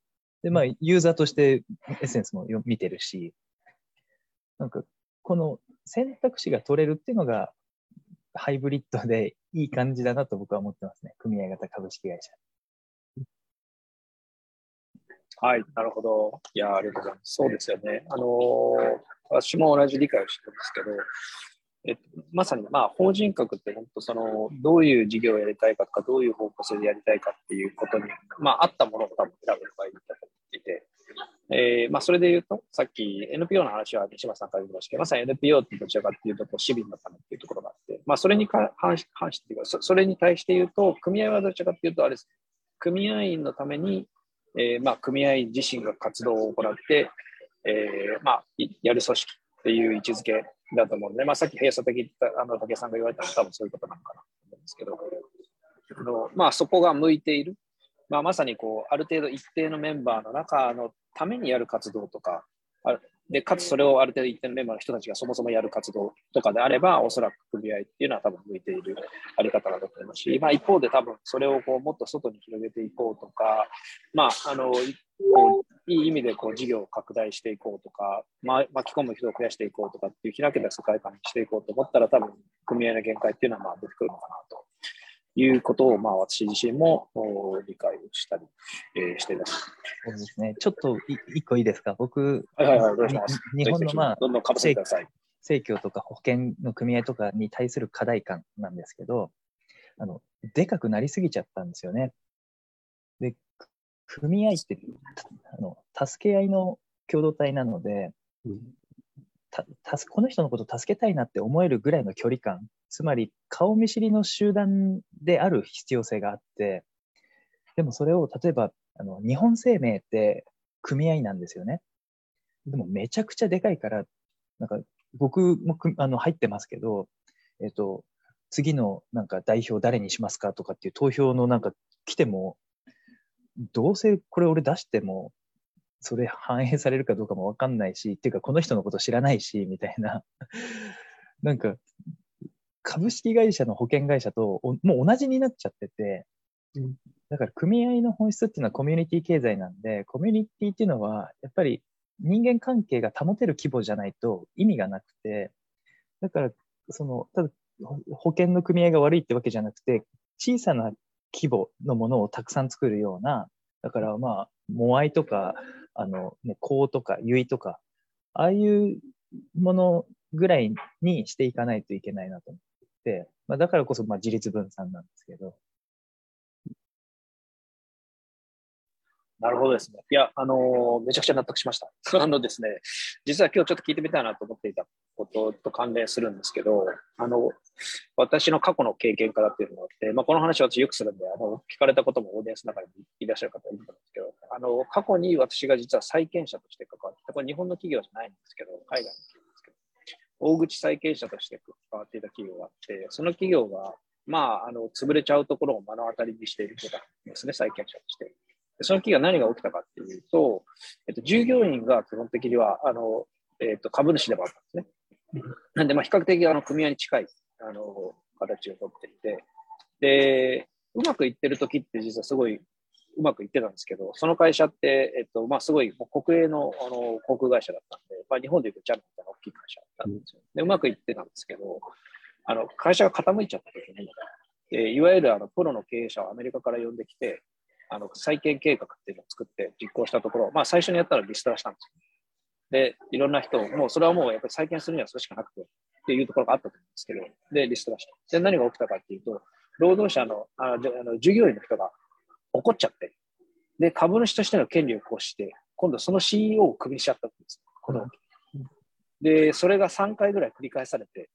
で、まあ、ユーザーとしてエッセンスも見てるし、なんか、この選択肢が取れるっていうのが、ハイブリッドでいい感じだなと僕は思ってますね。組合型株式会社。はい、なるほど。いや、ありがとうございます。そうですよね。あのー、私も同じ理解をしてるんですけど、えっと、まさに、まあ、法人格って本当その、どういう事業をやりたいかとか、どういう方向性でやりたいかっていうことに、まあ、合ったものを多分選ぶのがいいと思っていて、えー、まあ、それで言うと、さっき NPO の話は西村さんから言いましたけど、まさに NPO ってどちらかっていうと、こう市民のためっていうところがあって、まあ、それに関し関してそ、それに対して言うと、組合はどちらかっていうと、あれです、組合員のために、えー、まあ、組合員自身が活動を行って、えー、まあ、やる組織っていう位置づけだと思うんで、まあ、さっき閉鎖的あの竹さんが言われたのは多分そういうことなのかなと思うんですけど、まあ、そこが向いている、まあ、まさにこうある程度一定のメンバーの中のためにやる活動とか、で、かつそれをある程度一定のメンバーの人たちがそもそもやる活動とかであれば、おそらく組合っていうのは多分向いているあり方だと思いますし、まあ一方で多分それをこうもっと外に広げていこうとか、まあ、あの、こういい意味でこう事業を拡大していこうとか、ま、巻き込む人を増やしていこうとかっていう開けた世界観にしていこうと思ったら多分組合の限界っていうのはまあ出てくるのかなということを、まあ、私自身も理解をしたり、えー、しています。そうですね。ちょっと一個いいですか？僕、はいはいはい、お願いします？日本の、まあ、どんどんかぶせてください。生協とか保険の組合とかに対する課題感なんですけど、あの、でかくなりすぎちゃったんですよね。で、組合って、あの、助け合いの共同体なので、たたこの人のこと助けたいなって思えるぐらいの距離感。つまり顔見知りの集団である必要性があって、でもそれを例えばあの日本生命って組合なんですよね。でもめちゃくちゃでかいから、なんか僕もあの入ってますけど、えっ、と、次のなんか代表誰にしますかとかっていう投票のなんか来ても、どうせこれ俺出しても、それ反映されるかどうかもわかんないし、っていうかこの人のこと知らないし、みたいな。なんか、株式会社の保険会社ともう同じになっちゃってて、だから組合の本質っていうのはコミュニティ経済なんで、コミュニティっていうのは、やっぱり人間関係が保てる規模じゃないと意味がなくて、だから、その、ただ保険の組合が悪いってわけじゃなくて、小さな規模のものをたくさん作るような、だからまあ、モアイとか、あの、ね、コとか、ユイとか、ああいうものぐらいにしていかないといけないなと思って、まあ、だからこそまあ自立分散なんですけど。なるほどですね。いや、あのー、めちゃくちゃ納得しました。あのですね、実は今日ちょっと聞いてみたいなと思っていたことと関連するんですけど、あの、私の過去の経験からっていうのがあって、まあ、この話は私よくするんで、あの、聞かれたこともオーディエンスの中にいらっしゃる方いると思うんですけど、あの、過去に私が実は債権者として関わって、これ日本の企業じゃないんですけど、海外の企業大口債権者として関わっていた企業があって、その企業が、まあ、あの、潰れちゃうところを目の当たりにしている方ですね、債権者として。その企業は何が起きたかっていうと、えっと、従業員が基本的には、あの、えっと、株主でもあったんですね。なんで、まあ、比較的、あの、組合に近い、あの、形をとっていて、で、うまくいってる時って実はすごいうまくいってたんですけど、その会社って、えっと、まあ、すごい国営のあの航空会社だったんで、まあ、日本でいうとジャムみたいな大きい会社だったんですよ。で、うまくいってたんですけど、あの、会社が傾いちゃった時に、えいわゆるあのプロの経営者をアメリカから呼んできて、あの再建計画っていうのを作って実行したところ、まあ、最初にやったらリストラしたんですよ。で、いろんな人もうそれはもうやっぱり再建するにはそれしかなくてっていうところがあったと思うんですけど、で、リストラした。で、何が起きたかっていうと、労働者のあの従業員の人が怒っちゃって、で、株主としての権利を行使して、今度その CEO をクビしちゃったんです。こので、それが3回ぐらい繰り返されて、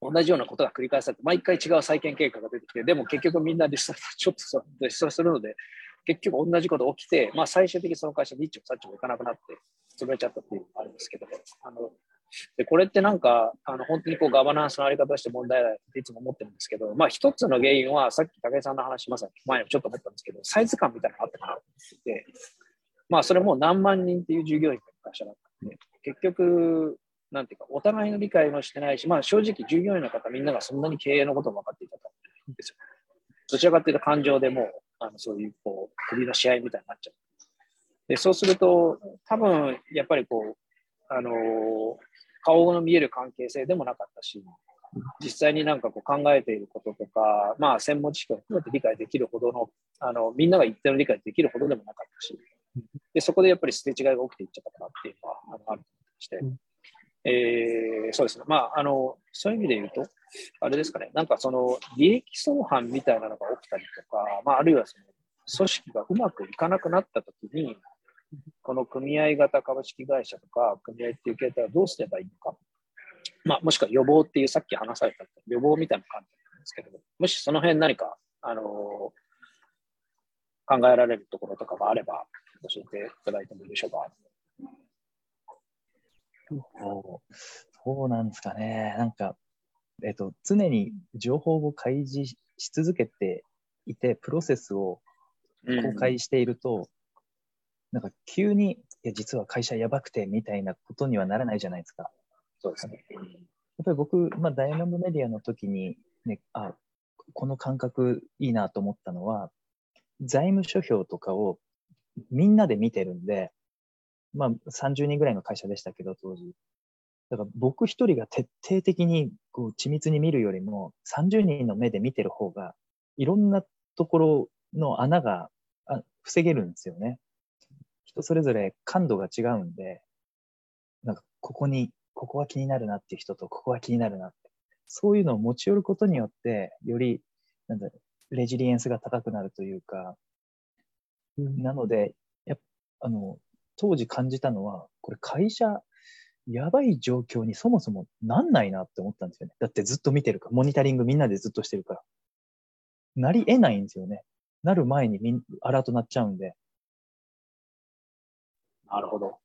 同じようなことが繰り返されて、毎回違う再建計画が出てきて、でも結局みんなリストラ、ちょっとリストラするので、結局同じこと起きて、まあ最終的にその会社、日中、サッチもいかなくなって、潰れちゃったっていうのがあるんですけど、あのでこれってなんか、あの本当にこうガバナンスのあり方として問題だっていつも思ってるんですけど、まあ一つの原因は、さっき武井さんの話、まさに前にちょっと思ったんですけど、サイズ感みたいなのがあったかなって、まあそれも何万人っていう従業員の会社だったんで、結局、なんていうか、お互いの理解もしてないし、まあ正直従業員の方みんながそんなに経営のことも分かっていたと思うんですよ。どちらかというと感情でもう、あのそういうこう、首の試合みたいになっちゃう。で、そうすると、多分、やっぱりこう、あのー、顔の見える関係性でもなかったし、実際になんかこう考えていることとか、まあ専門知識を含めて理解できるほどの、あの、みんなが一定の理解できるほどでもなかったし、で、そこでやっぱりすれ違いが起きていっちゃったかなっていうのは、あのあるとして、えー、そうですね。まあ、あの、そういう意味で言うと、あれですかね、なんかその利益相反みたいなのが起きたりとか、まあ、あるいはその組織がうまくいかなくなったときに、この組合型株式会社とか、組合っていう形態はどうすればいいのか。まあ、もしくは予防っていうさっき話された予防みたいな感じなんですけどももしその辺何か、あの、考えられるところとかがあれば教えていただいてもいいでしょうか。そうなんですかね。なんか、えっと、常に情報を開示し続けていて、プロセスを公開していると、うん、なんか急に、いや、実は会社やばくてみたいなことにはならないじゃないですか。そうですね。やっぱり僕、まあ、ダイヤモンドメディアの時に、ね、あ、この感覚いいなと思ったのは、財務諸表とかをみんなで見てるんで、まあ、30人ぐらいの会社でしたけど、当時。だから僕一人が徹底的にこう緻密に見るよりも、30人の目で見てる方が、いろんなところの穴があ防げるんですよね。人それぞれ感度が違うんで、なんかここに、ここは気になるなっていう人と、ここは気になるなって。そういうのを持ち寄ることによって、より、なんだ、レジリエンスが高くなるというか、なので、やっあの、当時感じたのは、これ会社、やばい状況にそもそもなんないなって思ったんですよね。だってずっと見てるから、モニタリングみんなでずっとしてるから。なり得ないんですよね。なる前にみんアラートなっちゃうんで。なるほど。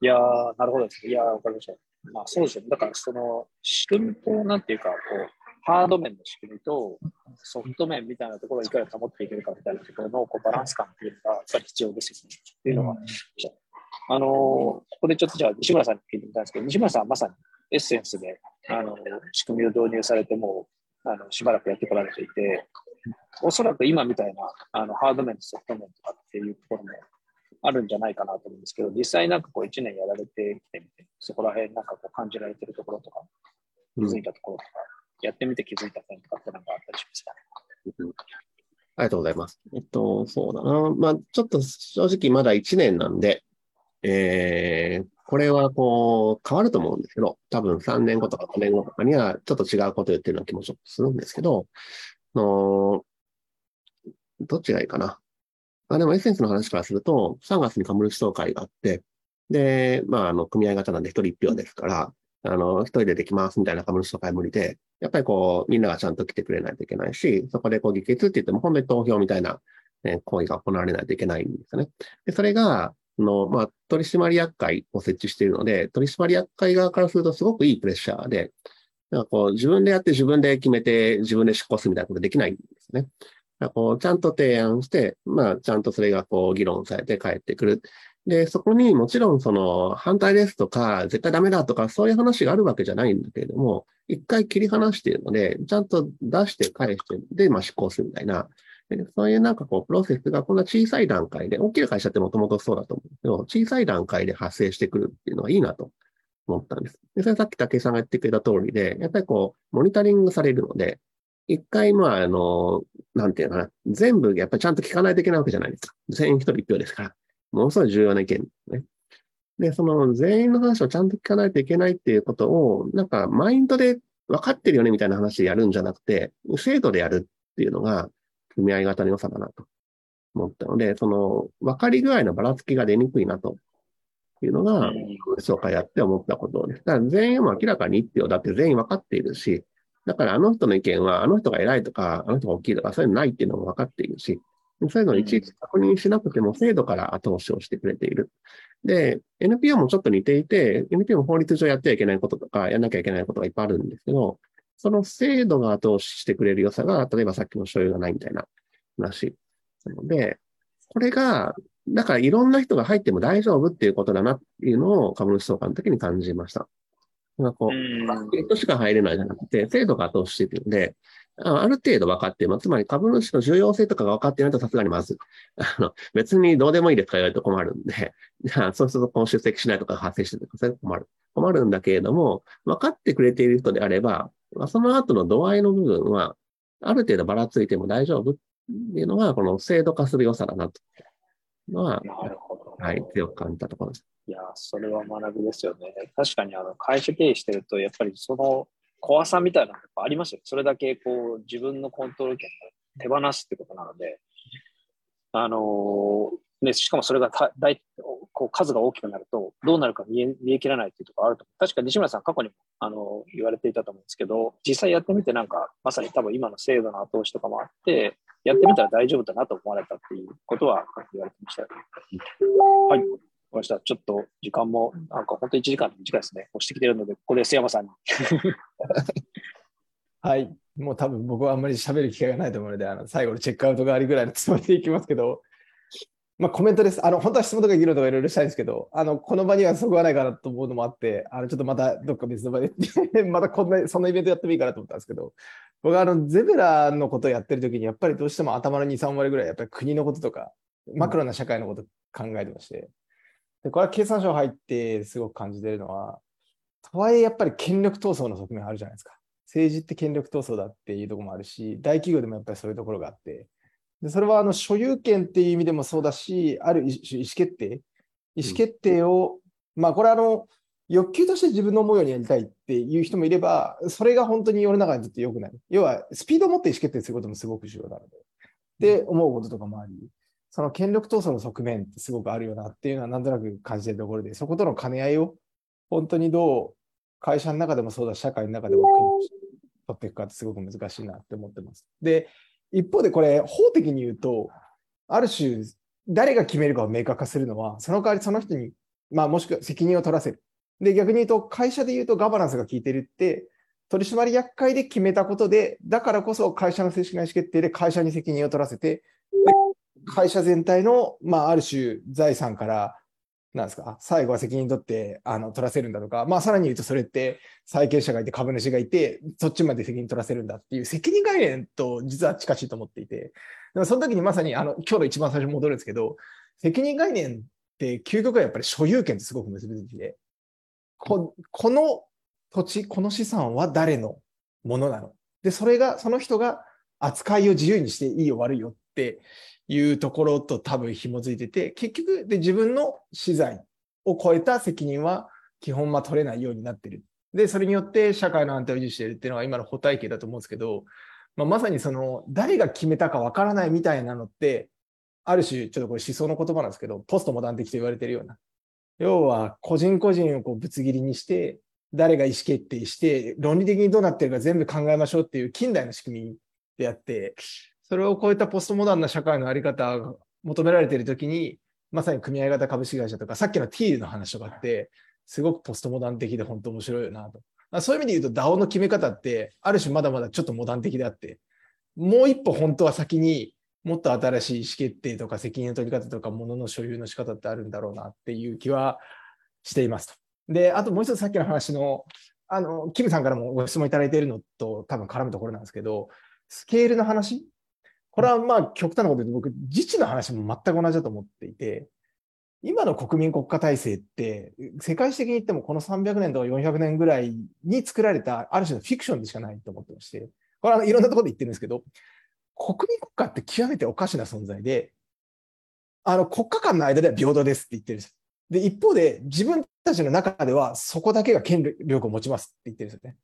いやー、なるほどですね。いやー、わかりました。まあそうですよね。だからその仕組みと、なんていうか、こう、ハード面の仕組みとソフト面みたいなところをいかに保っていけるかみたいなところのこうバランス感っていうのがやっぱり必要ですよね。っていうのは、あのーここでちょっとじゃあ西村さんに聞いてみたいんですけど、西村さんはまさにエッセンスで、あのー仕組みを導入されてもうあのしばらくやってこられていて、おそらく今みたいなあのハード面とソフト面とかっていうところもあるんじゃないかなと思うんですけど、実際なんかこう1年やられてきてみて、そこら辺なんかこう感じられてるところとか、気づいたところとか、やってみて気づいた点とかってなんかあったりしますか？ね。うんありがとうございます。えっと、そうだな。まあ、ちょっと正直まだ1年なんで、えー、これはこう、変わると思うんですけど、多分3年後とか5年後とかにはちょっと違うこと言ってるような気もちょっとするんですけど、あのどっちがいいかな。あでもエッセンスの話からすると、3月に株主総会があって、で、まあ、あの、組合型なんで一人一票ですから、あの、一人でできますみたいな株主総会無理で、やっぱりこう、みんながちゃんと来てくれないといけないし、そこでこう、議決って言っても、本当に投票みたいな、ね、行為が行われないといけないんですよね。で、それが、あの、まあ、取締役会を設置しているので、取締役会側からするとすごくいいプレッシャーで、なんかこう、自分でやって自分で決めて自分で執行するみたいなことできないんですね。だかこう、ちゃんと提案して、まあ、ちゃんとそれがこう、議論されて帰ってくる。で、そこにもちろんその反対ですとか、絶対ダメだとか、そういう話があるわけじゃないんだけれども、一回切り離しているので、ちゃんと出して返して、で、まあ執行するみたいな、そういうなんかこう、プロセスがこんな小さい段階で、大きな会社ってもともとそうだと思うんですけど、小さい段階で発生してくるっていうのはいいなと思ったんです。で、それさっき武井さんが言ってくれた通りで、やっぱりこう、モニタリングされるので、一回、まあ、あの、なんていうのかな、全部やっぱりちゃんと聞かないといけないわけじゃないですか。全員一人一票ですから。ものすごい重要な意見ですね。で、その全員の話をちゃんと聞かないといけないっていうことを、なんかマインドで分かってるよねみたいな話でやるんじゃなくて、制度でやるっていうのが組合型の良さだなと。思ったので、その分かり具合のばらつきが出にくいなと。いうのが、そうかやって思ったことです。だから全員も明らかに一票だって全員分かっているし、だからあの人の意見はあの人が偉いとか、あの人が大きいとか、そういうのないっていうのも分かっているし、そういうのをいちいち確認しなくても制度から後押しをしてくれている。で、NPO もちょっと似ていて、NPO も法律上やってはいけないこととか、やんなきゃいけないことがいっぱいあるんですけど、その制度が後押ししてくれる良さが、例えばさっきの所有がないみたいな話なので、これが、だからいろんな人が入っても大丈夫っていうことだなっていうのを株主総会の時に感じました。なんかこう、人しか入れないじゃなくて、制度が後押ししているので、あある程度分かっています。つまり株主の重要性とかが分かっていないとさすがにまず、あの、別にどうでもいいですか言われると困るんで、じ ゃあそうするとこう出席しないとか発生してるとか、それは困る。困るんだけれども、分かってくれている人であれば、まあその後の度合いの部分は、ある程度ばらついても大丈夫っていうのが、この制度化する良さだなと。のは、なるほど。はい、強く感じたところです。いや、それは学びですよね。確かにあの会社経営してると、やっぱりその怖さみたいなのがありますよ。それだけこう自分のコントロール権を手放すってことなので、あのね、しかもそれがた大こう数が大きくなると、どうなるか見え見え切らないっていうところあると思う。確か西村さん、過去にもあの言われていたと思うんですけど、実際やってみて、なんかまさに多分今の制度の後押しとかもあって、やってみたら大丈夫だなと思われたっていうことは言われてましたよね。はい。わかりました。ちょっと時間も、なんか本当に1時間短いですね。押してきてるので、ここで須山さんに。はい。もう多分僕はあんまり喋る機会がないと思うので、あの最後のチェックアウトがありぐらいのつもりでいきますけど、まあ、コメントです。あの、本当は質問とか議論とかいろいろしたいんですけど、あの、この場にはそこはないかなと思うのもあって、あの、ちょっとまたどっか別の場で またこんな、そんなイベントやってもいいかなと思ったんですけど、僕はあの、ゼブラのことをやってる時に、やっぱりどうしても頭の2、3割ぐらい、やっぱり国のこととか、マクロな社会のこと考えてまして、で、これは経産省入ってすごく感じてるのは、とはいえやっぱり権力闘争の側面あるじゃないですか。政治って権力闘争だっていうところもあるし、大企業でもやっぱりそういうところがあって、でそれはあの所有権っていう意味でもそうだし、ある意思決定、意思決定を、うん、まあこれあの、欲求として自分の思うようにやりたいっていう人もいれば、それが本当に世の中にとって良くない。要は、スピードを持って意思決定することもすごく重要なので、で、思うこととかもあり、その権力闘争の側面ってすごくあるよなっていうのはなんとなく感じてるところで、そことの兼ね合いを本当にどう会社の中でもそうだし、社会の中でも取っていくかってすごく難しいなって思ってます。で、一方でこれ、法的に言うと、ある種、誰が決めるかを明確化するのは、その代わりその人に、まあ、もしくは責任を取らせる。で、逆に言うと、会社で言うとガバナンスが効いてるって、取締役会で決めたことで、だからこそ会社の正式な意思決定で会社に責任を取らせて、会社全体の、まあ、ある種財産からなんですか、最後は責任取ってあの取らせるんだとか、まあ、さらに言うと、それって債権者がいて、株主がいて、そっちまで責任取らせるんだっていう責任概念と実は近しいと思っていて、でもその時にまさにあの今日の一番最初に戻るんですけど、責任概念って究極はやっぱり所有権とすごく結びついてこ、この土地、この資産は誰のものなの？で、それが、その人が扱いを自由にしていいよ悪いよっていうところと多分紐づいてて、結局で自分の資材を超えた責任は基本ま取れないようになってる。で、それによって社会の安定を維持しているっていうのが今の補体系だと思うんですけど、まあ、まさにその誰が決めたかわからないみたいなのって、ある種、ちょっとこれ思想の言葉なんですけど、ポストモダン的と言われてるような。要は、個人個人をこうぶつ切りにして、誰が意思決定して、論理的にどうなってるか全部考えましょうっていう近代の仕組みであって、それを超えたポストモダンな社会のあり方が求められているときに、まさに組合型株式会社とか、さっきの T の話とかって、すごくポストモダン的で本当面白いよなと。そういう意味で言うと DAO の決め方って、ある種まだまだちょっとモダン的であって、もう一歩本当は先にもっと新しい意思決定とか責任の取り方とか物の所有の仕方ってあるんだろうなっていう気はしていますと。で、あともう一つさっきの話の、あの、キムさんからもご質問いただいているのと多分絡むところなんですけど、スケールの話これはまあ極端なこと言うと僕、自治の話も全く同じだと思っていて、今の国民国家体制って、世界史的に言ってもこの300年とか400年ぐらいに作られたある種のフィクションでしかないと思ってまして、これはいろんなところで言ってるんですけど、国民国家って極めておかしな存在で、あの国家間の間では平等ですって言ってるんです。で、一方で自分たちの中ではそこだけが権力を持ちますって言ってるんですよね。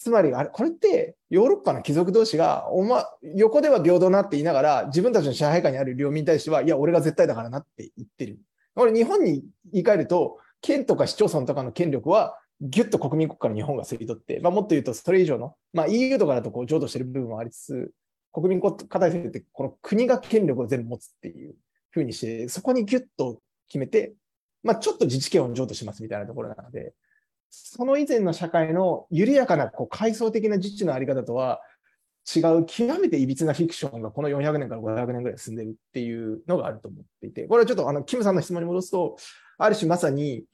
つまり、あれ、これってヨーロッパの貴族同士が、おま、横では平等なって言いながら、自分たちの支配下にある領民に対しては、いや、俺が絶対だからなって言ってる。これ、日本に言い換えると、県とか市町村とかの権力は、ぎゅっと国民国家の日本が吸い取って、まあ、もっと言うと、それ以上の、まあ、EU とかだとこう譲渡してる部分もありつつ、国民国家体制って、この国が権力を全部持つっていうふうにして、そこにぎゅっと決めて、まあ、ちょっと自治権を譲渡しますみたいなところなので、その以前の社会の緩やかなこう階層的な自治のあり方とは違う極めていびつなフィクションがこの400年から500年ぐらい進んでるっていうのがあると思っていて、これはちょっとあのキムさんの質問に戻すと、ある種まさに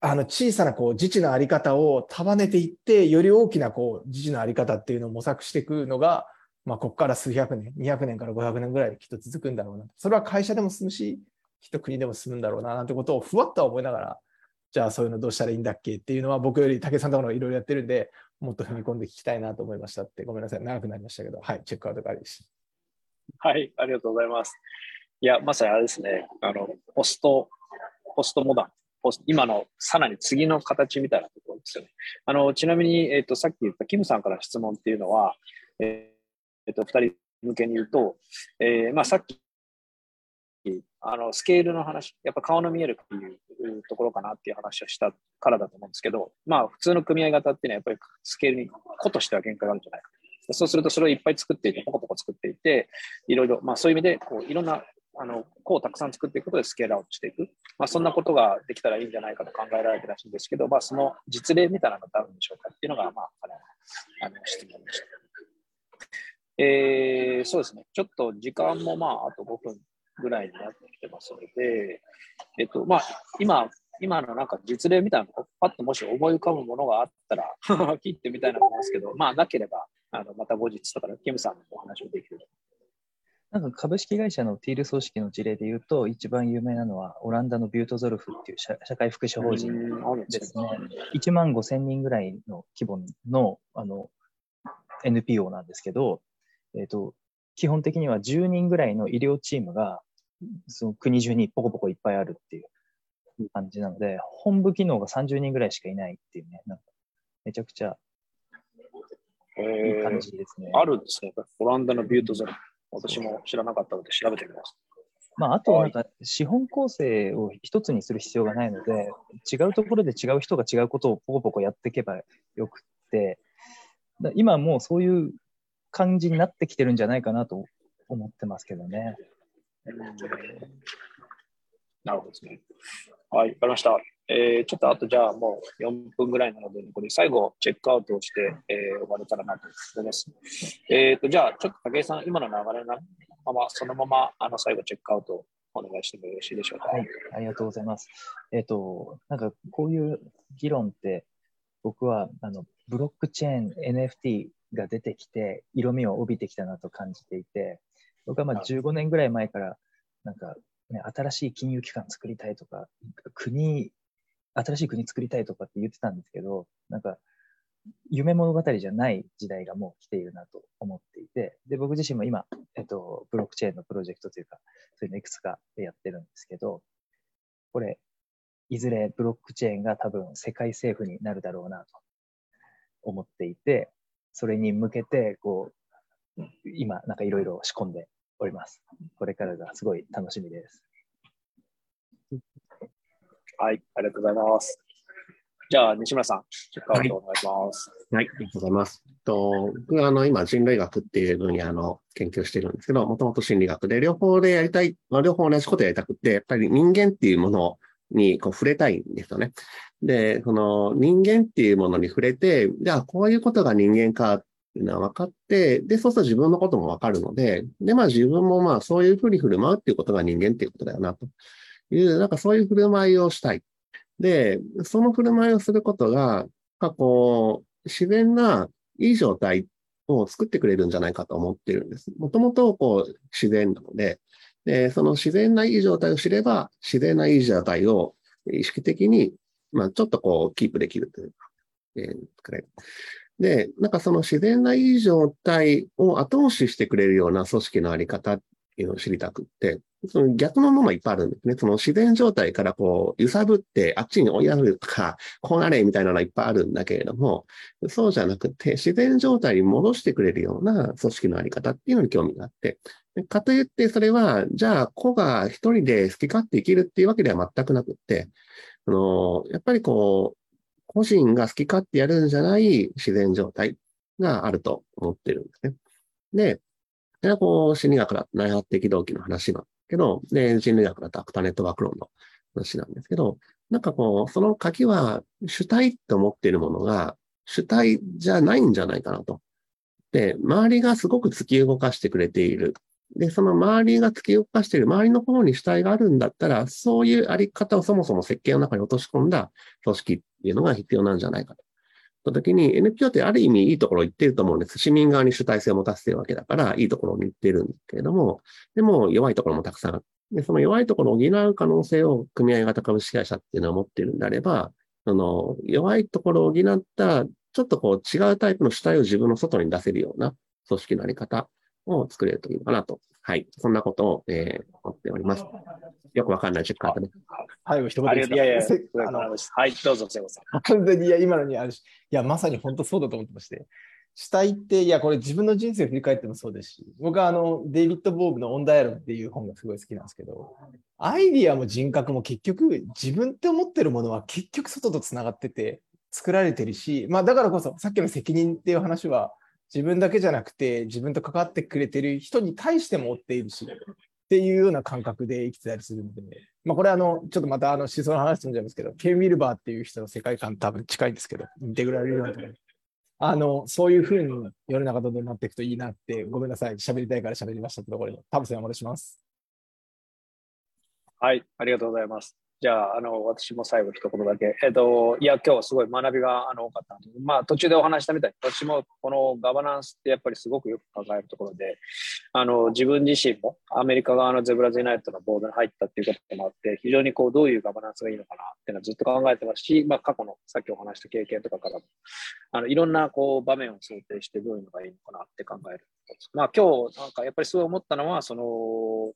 あの小さなこう自治のあり方を束ねていって、より大きなこう自治のあり方っていうのを模索していくのが、まあ、ここから数百年、200年から500年ぐらいきっと続くんだろうな。それは会社でも進むし、きっと国でも進むんだろうな、なんてことをふわっとは思いながら、じゃあそういうのどうしたらいいんだっけっていうのは僕より武さんとかのいろいろやってるんで、もっと踏み込んで聞きたいなと思いましたって、ごめんなさい、長くなりましたけど、はい、チェックアウトからです。はい、ありがとうございます。いや、まさにあれですね、あの、ポスト、ポストモダン、ポス今のさらに次の形みたいなところですよね。あの、ちなみに、えっ、ー、と、さっき言ったキムさんから質問っていうのは、えっ、ー、と、二人向けに言うと、えー、まあ、さっきあのスケールの話、やっぱ顔の見えるっていうところかなっていう話をしたからだと思うんですけど、まあ普通の組合型っていうのはやっぱりスケールに個としては限界があるんじゃないか。そうするとそれをいっぱい作っていて、ポコポコ作っていて、いろいろ、まあそういう意味で、こういろんなあの個をたくさん作っていくことでスケールアウトしていく。まあそんなことができたらいいんじゃないかと考えられてるらしいんですけど、まあその実例みたいなのがあるんでしょうかっていうのが、まあ、あの質問でした。えー、そうですね。ちょっと時間もまああと5分ぐらいになってきてますので、えっと、まあ、今、今のなんか実例みたいなのパッともし思い浮かぶものがあったら 聞いてみたいなと思いますけど、まあ、なければ、あのまた後日とか、キムさんのお話もできる。なんか株式会社のティール組織の事例で言うと、一番有名なのはオランダのビュートゾルフっていう社社会福祉法人ですね。1万5千人ぐらいの規模のあの NPO なんですけど、えっ、ー、と、基本的には10人ぐらいの医療チームがその国中にポコポコいっぱいあるっていう感じなので、本部機能が30人ぐらいしかいないっていうね、なんかめちゃくちゃいい感じですね。あるんですね。オランダのビュートゾルフ。私も知らなかったので調べてみます。まあ、あとなんか資本構成を一つにする必要がないので、違うところで違う人が違うことをポコポコやっていけばよくて、今もうそういう感じになってきてるんじゃないかなと思ってますけどね。なるほどですね。はい、わかりました。えー、ちょっとあとじゃあもう4分ぐらいなので、これ最後チェックアウトをして、えー、終われたらなと思います。えっ、ー、と、じゃあちょっと武井さん、今の流れのまま、そのままあの最後チェックアウトをお願いしてもよろしいでしょうか？はい、ありがとうございます。えっ、ー、と、なんかこういう議論って、僕はあのブロックチェーン NFT が出てきて、色味を帯びてきたなと感じていて、僕はまあ15年ぐらい前から、なんか、ね、新しい金融機関作りたいとか、国新しい国作りたいとかって言ってたんですけど、なんか、夢物語じゃない時代がもう来ているなと思っていて、で、僕自身も今、えっと、ブロックチェーンのプロジェクトというか、そういうのいくつかやってるんですけど、これ、いずれブロックチェーンが多分世界政府になるだろうなと思っていて、それに向けて、こう、今、なんかいろいろ仕込んでおります。これからがすごい楽しみです。はい、ありがとうございます。じゃあ、西村さん、チェックアウトお願いします。はい、はい、ありがとうございます。と僕はあの今、人類学っていう分野の研究をしてるんですけど、もともと心理学で、両方でやりたい、まあ、両方同じことやりたくて、やっぱり人間っていうものにこう触れたいんですよね。で、この人間っていうものに触れて、じゃあこういうことが人間かっていうのは分かって、で、そうすると自分のことも分かるので、で、まあ自分もまあそういうふうに振る舞うっていうことが人間っていうことだよなと。いう、なんかそういう振る舞いをしたい。で、その振る舞いをすることが、こう、自然ないい状態を作ってくれるんじゃないかと思ってるんです。もともとこう自然なので、で、その自然ないい状態を知れば、自然ないい状態を意識的に、まあちょっとこうキープできるというか、えー、くれる。で、なんかその自然ないい状態を後押ししてくれるような組織のあり方っていうのを知りたくって、その逆のものいっぱいあるんですね。その自然状態からこう、揺さぶってあっちに追いやるとか、こうなれみたいなのはいっぱいあるんだけれども、そうじゃなくて、自然状態に戻してくれるような組織のあり方っていうのに興味があって、かといってそれは、じゃあ子が一人で好き勝手生きるっていうわけでは全くなくって、あの、やっぱりこう、個人が好き勝手やるんじゃない自然状態があると思ってるんですね。で、それはこう、心理学だと内発的動機の話なんけど、で、人類学だとアクターネットワーク論の話なんですけど、なんかこう、その鍵は主体って思っているものが主体じゃないんじゃないかなと。で、周りがすごく突き動かしてくれている。で、その周りが突き動かしている周りの方に主体があるんだったら、そういうあり方をそもそも設計の中に落とし込んだ組織っていうのが必要なんじゃないかと。た時に NPO ってある意味いいところを言ってると思うんです。市民側に主体性を持たせてるわけだから、いいところを言ってるんですけれども、でも弱いところもたくさんある。で、その弱いところを補う可能性を組合型株式会社っていうのは持ってるんであれば、その弱いところを補った、ちょっとこう違うタイプの主体を自分の外に出せるような組織のあり方を作れるといいのかなと。はい。そんなことを、えー、思っております。よくわかんないチェックアウトね。はい、一言ですいやいや、あのはい、どうぞ、瀬尾さん。完全に、いや、今のにあるし、いや、まさに本当そうだと思ってまして。主体って、いや、これ自分の人生を振り返ってもそうですし、僕はあの、デイビッド・ボーグのオンダイアログっていう本がすごい好きなんですけど、アイディアも人格も結局、自分って思ってるものは結局外と繋がってて、作られてるし、まあだからこそ、さっきの責任っていう話は、自分だけじゃなくて、自分と関わってくれてる人に対しても追っているし、っていうような感覚で生きてたりするので、まあ、これあの、ちょっとまたあの思想の話飛んじゃいますけど、ケン・ウィルバーっていう人の世界観多分近いんですけど、インテグラル理論とか、あの、そういうふうに世の中どんどんなっていくといいなって、ごめんなさい、喋りたいから喋りましたところで、田臥さんお願いします。はい、ありがとうございます。じゃあ、あの、私も最後一言だけ。えっ、と、いや、今日はすごい学びがあの多かったで、まあ、途中でお話したみたいに、私もこのガバナンスってやっぱりすごくよく考えるところで、あの、自分自身もアメリカ側のゼブラズユナイトのボードに入ったっていうこともあって、非常にこう、どういうガバナンスがいいのかなっていうのはずっと考えてますし、まあ、過去のさっきお話した経験とかからも、あの、いろんなこう、場面を想定してどういうのがいいのかなって考える。まあ、今日なんかやっぱりすごい思ったのは、その、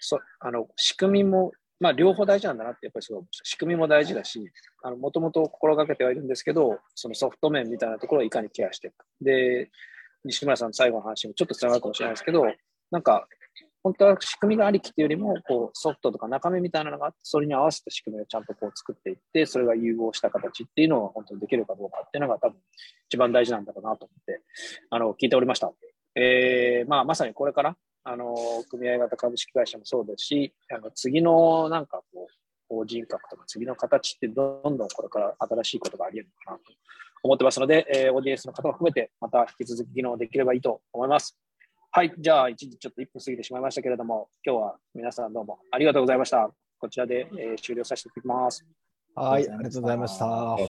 そあの仕組みも、まあ、両方大事なんだなってやっぱりすごい。仕組みも大事だし、もともと心がけてはいるんですけど、そのソフト面みたいなところをいかにケアしていくか。で、西村さんの最後の話もちょっとつながるかもしれないですけど、なんか、本当は仕組みがありきっていうよりも、こうソフトとか中身みたいなのがあって、それに合わせた仕組みをちゃんとこう作っていって、それが融合した形っていうのを本当にできるかどうかっていうのが多分一番大事なんだろうなと思って、あの、聞いておりました。えー、まあ、まさにこれから、あの、組合型株式会社もそうですし、あの次のなんかこう、法人格とか次の形ってどんどんこれから新しいことがあり得るのかなと思ってますので、えー、オーディエンスの方も含めて、また引き続き議論できればいいと思います。はい、じゃあ、一時ちょっと1分過ぎてしまいましたけれども、今日は皆さんどうもありがとうございました。こちらで、えー、終了させていただきます。はい、ありがとうございました。